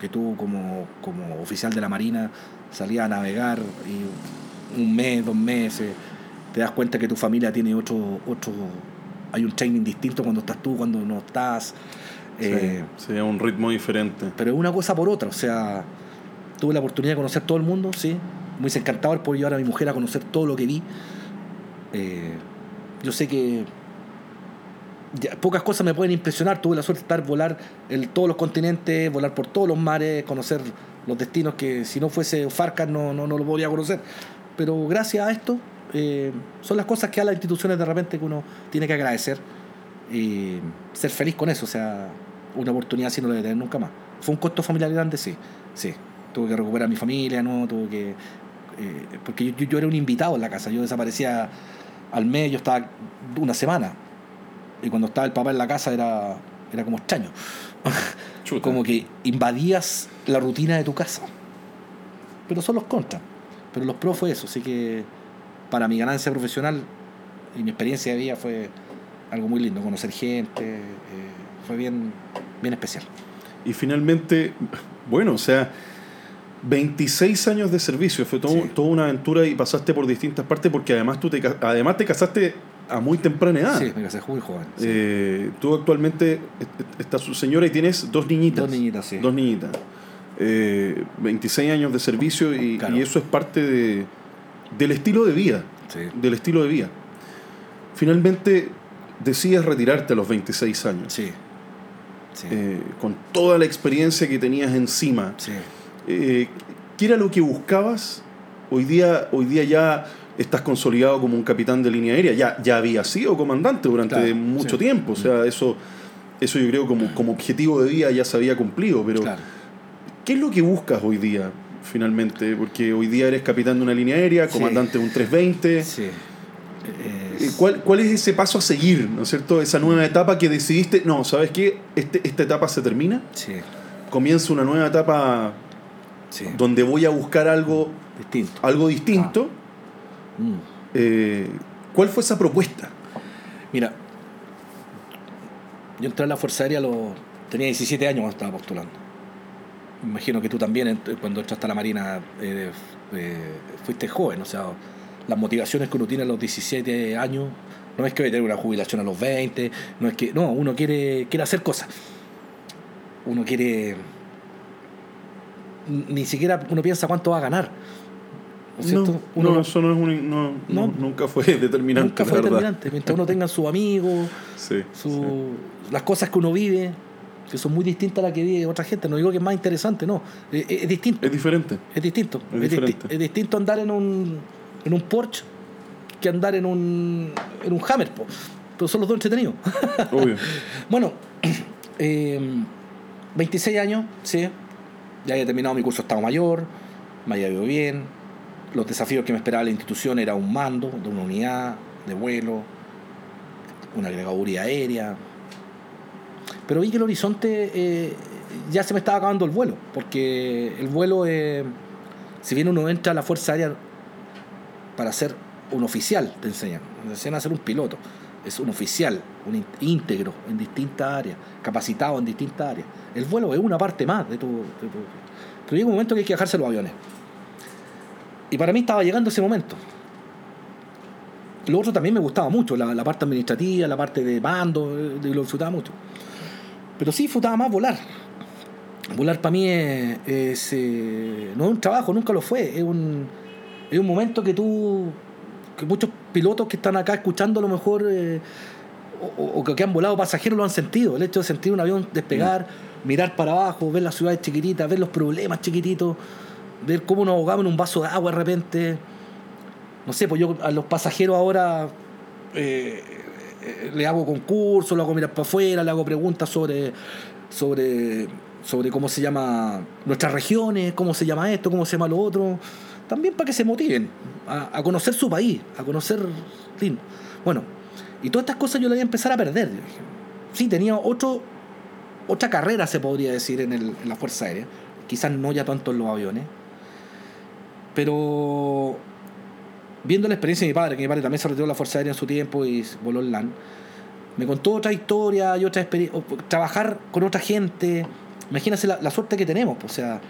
que tú como, como oficial de la Marina salías a navegar y un mes, dos meses, te das cuenta que tu familia tiene otro, otro hay un training distinto cuando estás tú, cuando no estás. Eh, sí, sí, a un ritmo diferente. pero es una cosa por otra, o sea, tuve la oportunidad de conocer todo el mundo, sí, muy encantador por llevar a mi mujer a conocer todo lo que vi. Eh, yo sé que pocas cosas me pueden impresionar, tuve la suerte de estar volar en todos los continentes, volar por todos los mares, conocer los destinos que si no fuese Farcas no, no, no lo podría conocer. Pero gracias a esto, eh, son las cosas que a las instituciones de repente uno tiene que agradecer y ser feliz con eso. O sea, una oportunidad así no la debe tener nunca más. ¿Fue un costo familiar grande? Sí, sí. Tuve que recuperar a mi familia, ¿no? Tuve que... eh, porque yo, yo, yo era un invitado en la casa, yo desaparecía al mes, yo estaba una semana. Y cuando estaba el papá en la casa era, era como extraño. Chuta. como que invadías la rutina de tu casa. Pero son los contras. Pero los pros fue eso, así que para mi ganancia profesional y mi experiencia de vida fue algo muy lindo, conocer gente, eh, fue bien, bien especial. Y finalmente, bueno, o sea, 26 años de servicio, fue todo- Sí. toda una aventura y pasaste por distintas partes porque además tú te, además te casaste a muy temprana edad. Sí, me casé muy joven. sí. Eh, tú actualmente est- estás su señora y tienes dos niñitas. Dos niñitas, sí. Dos niñitas. Eh, 26 años de servicio y, Claro. y eso es parte de, del estilo de vida. Sí. Del estilo de vida. Finalmente decides retirarte a los 26 años. Sí. Sí. eh, con toda la experiencia que tenías encima. sí. Eh, ¿Qué era lo que buscabas? Hoy día, hoy día ya estás consolidado como un capitán de línea aérea. Ya, ya había sido comandante durante Claro, mucho sí. tiempo. O sea, eso, eso yo creo como, como objetivo de vida ya se había cumplido. Pero, Claro. ¿qué es lo que buscas hoy día, finalmente? Porque hoy día eres capitán de una línea aérea, Sí. comandante de un 320. Sí. Eh, Es- ¿Cuál, ¿Cuál es ese paso a seguir, ¿no es cierto? Esa nueva etapa que decidiste, no, ¿sabes qué? Este, esta etapa se termina, sí, comienza una nueva etapa sí. donde voy a buscar algo, Distinto. algo distinto. Mm. Eh, ¿Cuál fue esa propuesta? Mira, yo entré a la Fuerza Aérea a los, tenía 17 años cuando estaba postulando. Imagino que tú también, cuando entraste a la Marina, eh, eh, fuiste joven, o sea, las motivaciones que uno tiene a los 17 años, no es que vaya a tener una jubilación a los 20, no es que, no, uno quiere, quiere hacer cosas. Uno quiere, ni siquiera uno piensa cuánto va a ganar. ¿No es No, cierto? no, Uno eso no es un, no, nunca fue determinante. nunca fue determinante. Mientras uno tenga sus amigos, Sí, su- sí. las cosas que uno vive, que son muy distintas a las que vive otra gente. No digo que es más interesante, no. Es, es distinto. Es diferente. Es distinto. Es Es, distinto andar en un, en un Porsche que andar en un, en un Hammer. po. Pero son los dos entretenidos. Obvio. bueno, eh, 26 años, sí. Ya había terminado mi curso de Estado Mayor, me había ido bien. Los desafíos que me esperaba la institución era un mando de una unidad de vuelo, una agregaduría aérea. Pero vi que el horizonte eh, ya se me estaba acabando el vuelo, porque el vuelo, eh, si bien uno entra a la Fuerza Aérea para ser un oficial, te enseñan, te enseñan a ser un piloto, es un oficial, un ín- íntegro en distintas áreas, capacitado en distintas áreas. El vuelo es una parte más de tu... de tu- pero llega un momento que hay que bajarse los aviones. Y para mí estaba llegando ese momento. Lo otro también me gustaba mucho, la, la parte administrativa, la parte de mando, eh, lo disfrutaba mucho. Pero sí disfrutaba más volar. Volar para mí es, es, eh, no es un trabajo, nunca lo fue. Es un, es un momento que tú, que muchos pilotos que están acá escuchando a lo mejor, eh, o, o que han volado pasajeros lo han sentido. El hecho de sentir un avión despegar, mirar para abajo, ver las ciudades chiquititas, ver los problemas chiquititos, ver cómo nos ahogamos en un vaso de agua de repente. No sé, pues yo a los pasajeros ahora eh, eh, le hago concursos, lo hago mirar para afuera, le hago preguntas sobre, sobre, sobre cómo se llama nuestras regiones, cómo se llama esto, cómo se llama lo otro. También para que se motiven a, a conocer su país, a conocer. Bueno, y todas estas cosas yo las voy a empezar a perder. Sí, tenía otro, otra carrera, se podría decir, en, el- en la Fuerza Aérea. Quizás no ya tanto en los aviones. Pero viendo la experiencia de mi padre, que mi padre también se retiró de la Fuerza Aérea en su tiempo y voló en LAN, me contó otra historia y otra experiencia. Trabajar con otra gente. Imagínense la, la suerte que tenemos. pues, O sea,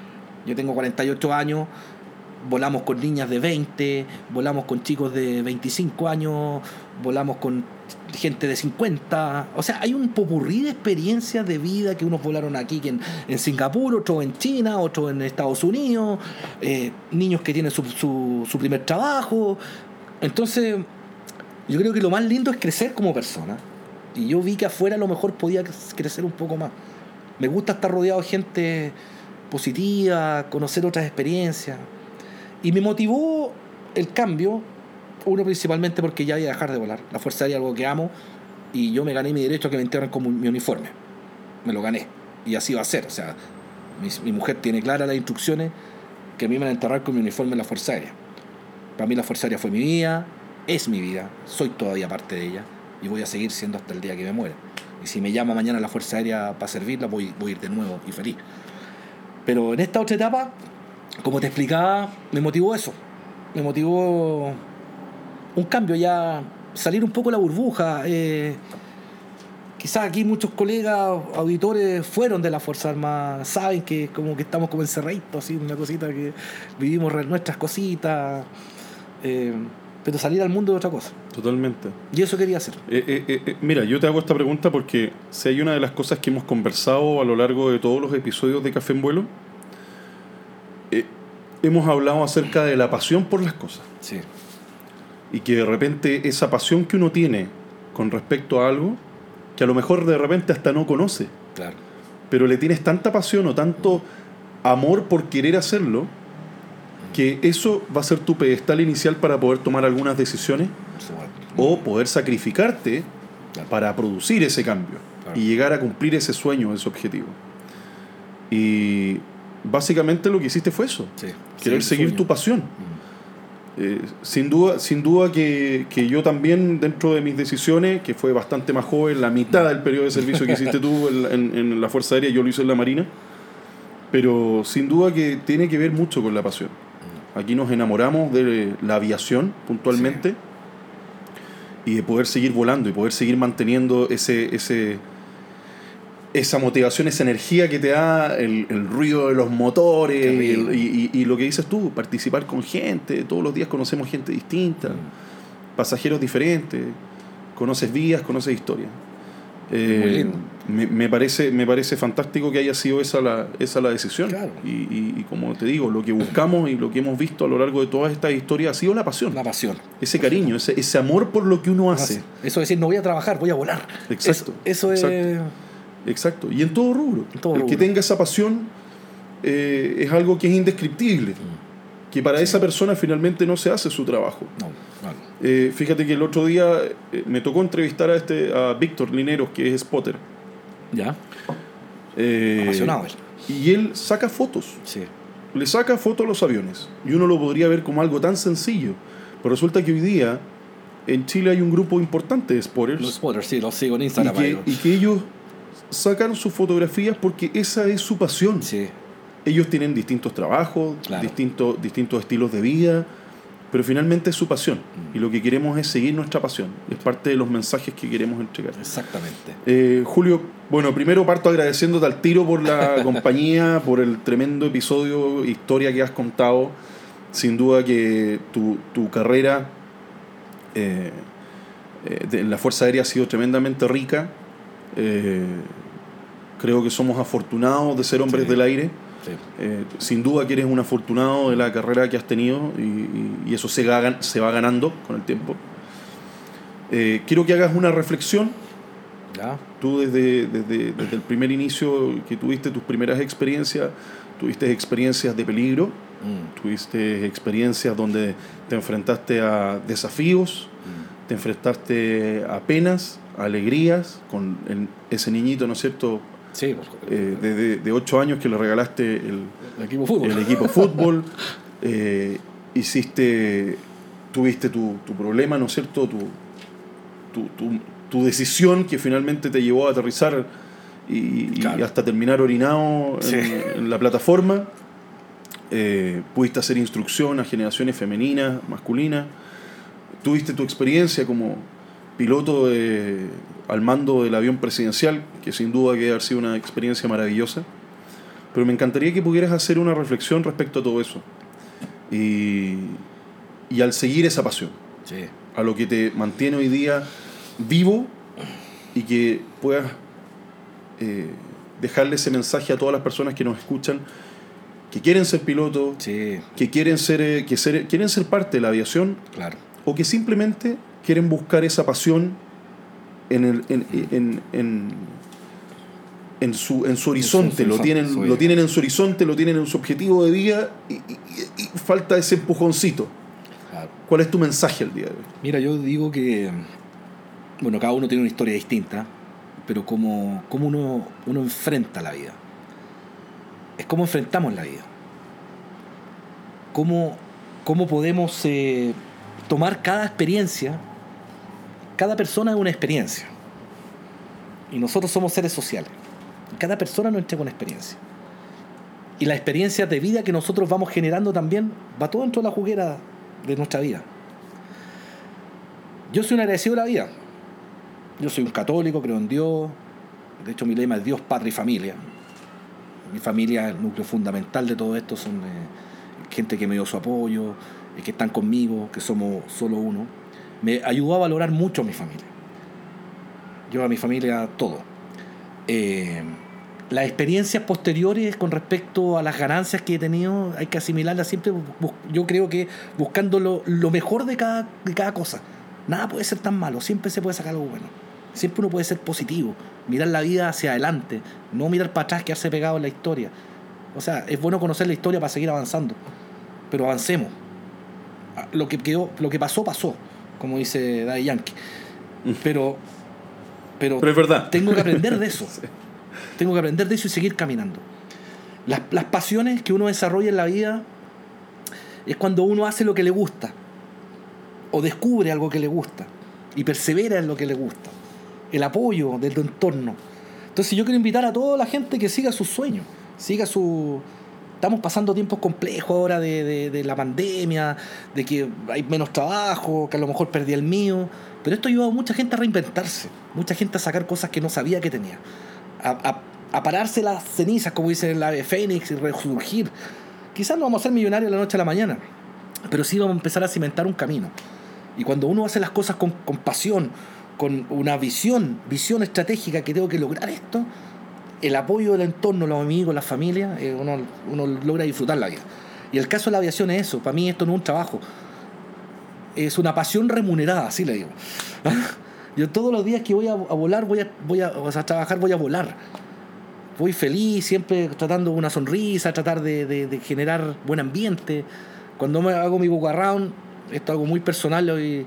yo tengo 48 años, volamos con niñas de 20, volamos con chicos de 25 años, volamos con gente de 50. O sea, hay un popurrí de experiencias de vida que unos volaron aquí en, en Singapur, otros en China, otros en Estados Unidos, eh, niños que tienen su, su, su primer trabajo. Entonces, yo creo que lo más lindo es crecer como persona. Y yo vi que afuera a lo mejor podía crecer un poco más. Me gusta estar rodeado de gente positiva, conocer otras experiencias. Y me motivó el cambio, uno principalmente porque ya iba a dejar de volar. La Fuerza Aérea es algo que amo y yo me gané mi derecho a que me entierren con mi uniforme. Me lo gané. Y así va a ser. O sea, mi, mi mujer tiene claras las instrucciones que a mí me van a enterrar con mi uniforme en la Fuerza Aérea. Para mí la Fuerza Aérea fue mi vida, es mi vida, soy todavía parte de ella y voy a seguir siendo hasta el día que me muera. Y si me llama mañana la Fuerza Aérea para servirla, voy, voy a ir de nuevo y feliz. Pero en esta otra etapa, como te explicaba, me motivó eso. Me motivó un cambio ya, salir un poco de la burbuja. eh, quizás aquí muchos colegas, auditores, fueron de la Fuerza Armada, saben que como que estamos como encerraditos, así, una cosita que vivimos nuestras cositas. eh, pero salir al mundo es otra cosa. Totalmente. Y eso quería hacer. Eh, mira, yo te hago esta pregunta porque si hay una de las cosas que hemos conversado a lo largo de todos los episodios de Café en Vuelo, hemos hablado acerca de la pasión por las cosas. Sí. Y que de repente esa pasión que uno tiene con respecto a algo, que a lo mejor de repente hasta no conoce, que eso va a ser tu pedestal inicial para poder tomar algunas decisiones Por o poder sacrificarte Claro. para producir ese cambio Claro. y llegar a cumplir ese sueño, ese objetivo. Y básicamente lo que hiciste fue eso, Sí. querer seguir tu pasión. Eh, sin duda, sin duda que, que yo también dentro de mis decisiones, que fue bastante más joven, la mitad del periodo de servicio que hiciste tú en, en- en la Fuerza Aérea, yo lo hice en la Marina, pero sin duda que tiene que ver mucho con la pasión. Aquí nos enamoramos de la aviación puntualmente y de poder seguir volando y poder seguir manteniendo ese, ese, esa motivación, esa energía que te da el, el ruido de los motores y, y- lo que dices tú, participar con gente, todos los días conocemos gente distinta, Mm. pasajeros diferentes, conoces vías, conoces historias. Eh, Muy lindo. Me, me parece, me parece fantástico que haya sido esa la, esa la decisión. Claro. Y, y- y como te digo, lo que buscamos y lo que hemos visto a lo largo de todas estas historias ha sido la pasión, La pasión. ese cariño, ese, ese amor por lo que uno hace. Eso es decir, no voy a trabajar, voy a volar. Exacto, Eso, eso es. exacto. Exacto. Y en todo rubro. En todo el que tenga esa pasión eh, es algo que es indescriptible. Mm. Que para esa persona finalmente no se hace su trabajo. No, claro. Eh, fíjate que el otro día eh, me tocó entrevistar a este a Víctor Lineros, que es spotter. Ya. Eh, Apasionado él. Y él saca fotos. Sí. Le saca fotos a los aviones. Y uno lo podría ver como algo tan sencillo. Pero resulta que hoy día en Chile hay un grupo importante de spotters. Los spotters, sí, los sigo en y, Instagram. que, ahí. y que ellos sacan sus fotografías porque esa es su pasión. Sí, Ellos tienen distintos trabajos, Claro. distintos, distintos estilos de vida, pero finalmente es su pasión. Mm. Y lo que queremos es seguir nuestra pasión. Es parte de los mensajes que queremos entregar. exactamente. Eh, Julio, bueno, primero parto agradeciéndote al tiro por la compañía, por el tremendo episodio, historia que has contado. Sin duda que tu, tu carrera eh, eh, de- en la Fuerza Aérea ha sido tremendamente rica. Eh, creo que somos afortunados de ser hombres Sí. del aire. Sí. Eh, sin duda que eres un afortunado de la carrera que has tenido y, y- y eso se, va ganando con el tiempo. Eh, quiero que hagas una reflexión Ya. Tú desde, desde, desde el primer inicio que tuviste tus primeras experiencias, tuviste experiencias de peligro, Mm, tuviste experiencias donde te enfrentaste a desafíos, mm. te enfrentaste a penas, a alegrías, con el- ese niñito, ¿no es cierto?, Sí, por eh, de, de, de 8 años que le regalaste el, el equipo fútbol. el equipo fútbol, eh, hiciste, tuviste tu, tu problema, ¿no es cierto?, tu, tu, tu- decisión que finalmente te llevó a aterrizar y, hasta terminar orinado en la plataforma. Eh, pudiste hacer instrucción a generaciones femeninas, masculinas. Tuviste tu experiencia como piloto de- al mando del avión presidencial, que sin duda que haber sido una experiencia maravillosa. Pero me encantaría que pudieras hacer una reflexión respecto a todo eso. Y, y al seguir esa pasión, Sí. a lo que te mantiene hoy día vivo y que puedas eh, dejarle ese mensaje a todas las personas que nos escuchan, que quieren ser pilotos, Sí, que quieren ser, eh, que ser, quieren ser parte de la aviación claro. o que simplemente quieren buscar esa pasión en, el, en, en, en, en su, en su horizonte, su lo, tienen, su lo tienen en su horizonte, lo tienen en su objetivo de vida y, y- falta ese empujoncito. claro. ¿Cuál es tu mensaje el día de hoy? Mira, yo digo que, bueno, cada uno tiene una historia distinta, pero como, como uno, uno enfrenta la vida. Es como enfrentamos la vida. Cómo, cómo podemos eh, tomar cada experiencia. Cada persona es una experiencia. Y nosotros somos seres sociales. Cada persona nos entrega una experiencia. Y la experiencia de vida que nosotros vamos generando también va todo dentro de la juguera de nuestra vida. Yo soy un agradecido de la vida. Yo soy un católico, creo en Dios. De hecho, mi lema es Dios, patria y familia. Mi familia el núcleo fundamental de todo esto. Son eh, gente que me dio su apoyo, eh, que están conmigo, que somos solo uno. Me ayudó a valorar mucho a mi familia. Yo a mi familia todo. Eh, las experiencias posteriores con respecto a las ganancias que he tenido hay que asimilarlas siempre, yo creo que buscando lo, lo mejor de cada, de cada cosa. Nada puede ser tan malo, siempre se puede sacar algo bueno. Siempre uno puede ser positivo, mirar la vida hacia adelante, no mirar para atrás, quedarse pegado en la historia. O sea, es bueno conocer la historia para seguir avanzando. pero avancemos. Ah, Lo que, quedó, lo que pasó, pasó, como dice Daddy Yankee. Pero, pero, Pero es verdad. tengo que aprender de eso. Tengo que aprender de eso y seguir caminando. Las, las pasiones que uno desarrolla en la vida es cuando uno hace lo que le gusta o descubre algo que le gusta y persevera en lo que le gusta. El apoyo del entorno. Entonces yo quiero invitar a toda la gente que siga sus sueños, siga su... Estamos pasando tiempos complejos ahora de, de- de la pandemia, de que hay menos trabajo, que a lo mejor perdí el mío, pero esto ha ayudado a mucha gente a reinventarse, mucha gente a sacar cosas que no sabía que tenía, a, a- a pararse las cenizas, como dice el ave fénix, y resurgir. Quizás no vamos a ser millonarios de la noche a la mañana, pero sí vamos a empezar a cimentar un camino. Y cuando uno hace las cosas con, con pasión, con una visión, visión estratégica que tengo que lograr esto, el apoyo del entorno, los amigos, la familia, eh, uno, uno logra disfrutar la vida. Y el caso de la aviación es eso. Para mí esto no es un trabajo. Es una pasión remunerada, así le digo. Yo todos los días que voy a, volar, voy a, voy a, trabajar, voy a volar. Voy feliz, siempre tratando una sonrisa, tratar de, de- generar buen ambiente. Cuando me hago mi book around, esto es algo muy personal, le doy,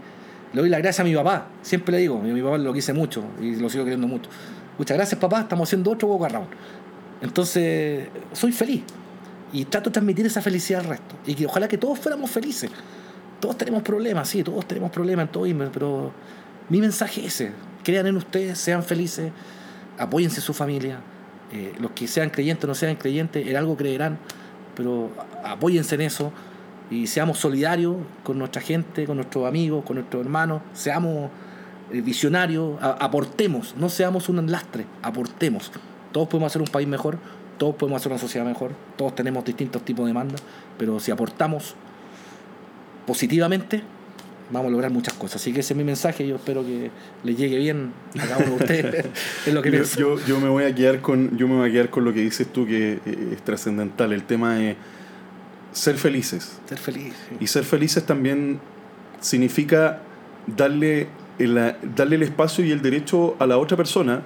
le doy la gracias a mi papá. Siempre le digo, mi, mi papá lo quise mucho y lo sigo queriendo mucho. Muchas gracias papá, estamos haciendo otro book around. Entonces, soy feliz. Y trato de transmitir esa felicidad al resto. Y que ojalá que todos fuéramos felices. Todos tenemos problemas, sí, todos tenemos problemas en todo, pero mi mensaje es ese. Crean en ustedes, sean felices, apóyense a su familia. Eh, los que sean creyentes o no sean creyentes, en algo creerán, pero apóyense en eso y seamos solidarios con nuestra gente, con nuestros amigos, con nuestros hermanos, seamos visionarios, a- aportemos, no seamos un lastre, aportemos. Todos podemos hacer un país mejor, todos podemos hacer una sociedad mejor, todos tenemos distintos tipos de demandas, pero si aportamos positivamente, vamos a lograr muchas cosas. Así que ese es mi mensaje, yo espero que les llegue bien a cada uno de ustedes. es lo que Yo, yo- yo me voy a quedar con yo me voy a quedar con lo que dices tú que eh, es trascendental el tema de ser felices Ser feliz. sí. y ser felices también significa darle el, darle el espacio y el derecho a la otra persona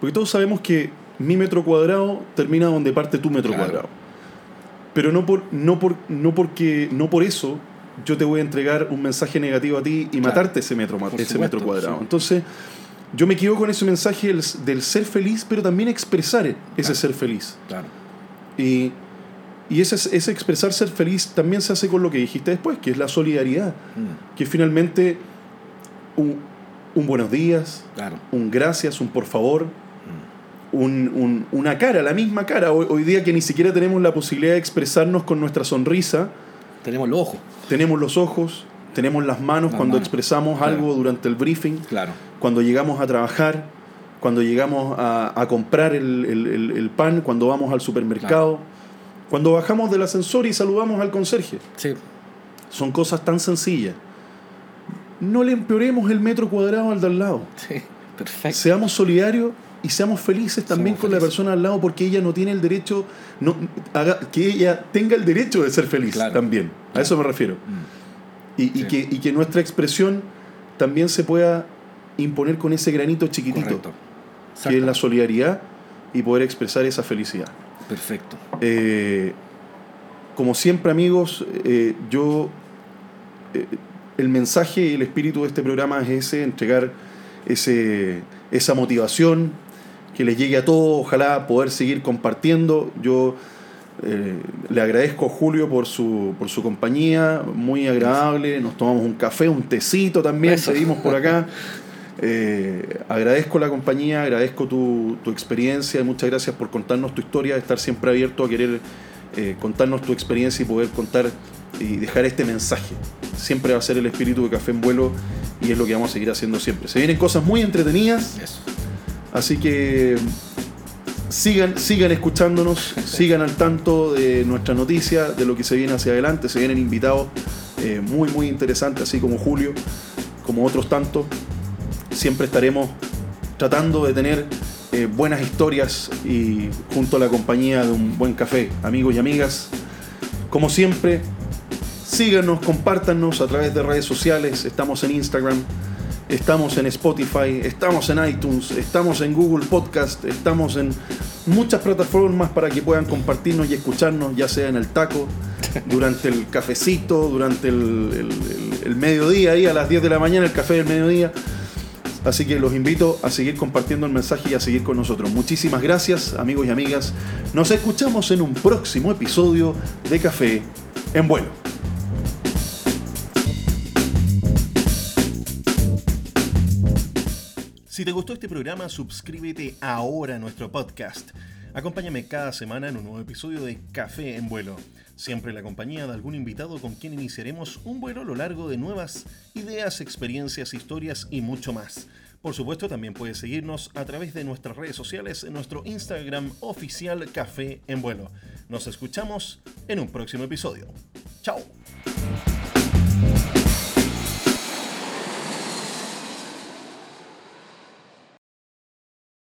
porque todos sabemos que mi metro cuadrado termina donde parte tu metro Claro. cuadrado pero no por no por no porque no por eso yo te voy a entregar un mensaje negativo a ti y Claro. matarte ese metro Por ese supuesto, metro cuadrado sí. entonces yo me quedo con ese mensaje del, del ser feliz pero también expresar ese Claro. ser feliz Claro. y, y ese, ese expresar ser feliz también se hace con lo que dijiste después, que es la solidaridad, Mm, que finalmente un, un buenos días, claro. un gracias, un por favor, Mm, un- un- una cara, la misma cara. Hoy, hoy día que ni siquiera tenemos la posibilidad de expresarnos con nuestra sonrisa, Tenemos los ojos. tenemos los ojos, tenemos las manos Las cuando manos, expresamos claro. algo durante el briefing, Claro. cuando llegamos a trabajar, cuando llegamos a, a comprar el, el- el- el pan, cuando vamos al supermercado, cuando bajamos del ascensor y saludamos al conserje. Sí. Son cosas tan sencillas. No le empeoremos el metro cuadrado al de al lado. Sí. Perfecto. Seamos solidarios y seamos felices también Seamos con la persona al lado porque ella no tiene el derecho, no, haga- que ella tenga el derecho de ser feliz Claro. también. A eso me refiero. Mm, Y, que, y que nuestra expresión también se pueda imponer con ese granito chiquitito, que es la solidaridad y poder expresar esa felicidad. Perfecto. Eh, como siempre amigos, eh, yo eh, el mensaje y el espíritu de este programa es ese, entregar ese, esa motivación, que les llegue a todos, ojalá poder seguir compartiendo. Yo eh, le agradezco a Julio por su, por su compañía, muy agradable, nos tomamos un café, un tecito también, Eso. seguimos por acá. Eh, agradezco la compañía, agradezco tu, tu experiencia y muchas gracias por contarnos tu historia, estar siempre abierto a querer eh, contarnos tu experiencia y poder contar y dejar este mensaje. Siempre va a ser el espíritu de Café en Vuelo y es lo que vamos a seguir haciendo siempre. Se vienen cosas muy entretenidas, Eso. así que sigan, sigan escuchándonos, sigan al tanto de nuestra noticia, de lo que se viene hacia adelante. Se vienen invitados eh, muy, muy interesantes, así como Julio, como otros tantos. Siempre estaremos tratando de tener eh, buenas historias y junto a la compañía de un buen café. Amigos y amigas, como siempre, síganos, compártanos a través de redes sociales. Estamos en Instagram, estamos en Spotify, estamos en iTunes, estamos en Google Podcast, estamos en muchas plataformas para que puedan compartirnos y escucharnos, ya sea en el taco, durante el cafecito, durante el, el mediodía, ahí a las 10 de la mañana, el café del mediodía. Así que los invito a seguir compartiendo el mensaje y a seguir con nosotros. Muchísimas gracias, amigos y amigas. Nos escuchamos en un próximo episodio de Café en Vuelo. Si te gustó este programa, suscríbete ahora a nuestro podcast. Acompáñame cada semana en un nuevo episodio de Café en Vuelo. Siempre en la compañía de algún invitado con quien iniciaremos un vuelo a lo largo de nuevas ideas, experiencias, historias y mucho más. Por supuesto, también puedes seguirnos a través de nuestras redes sociales en nuestro Instagram oficial Café en Vuelo. Nos escuchamos en un próximo episodio. ¡Chao!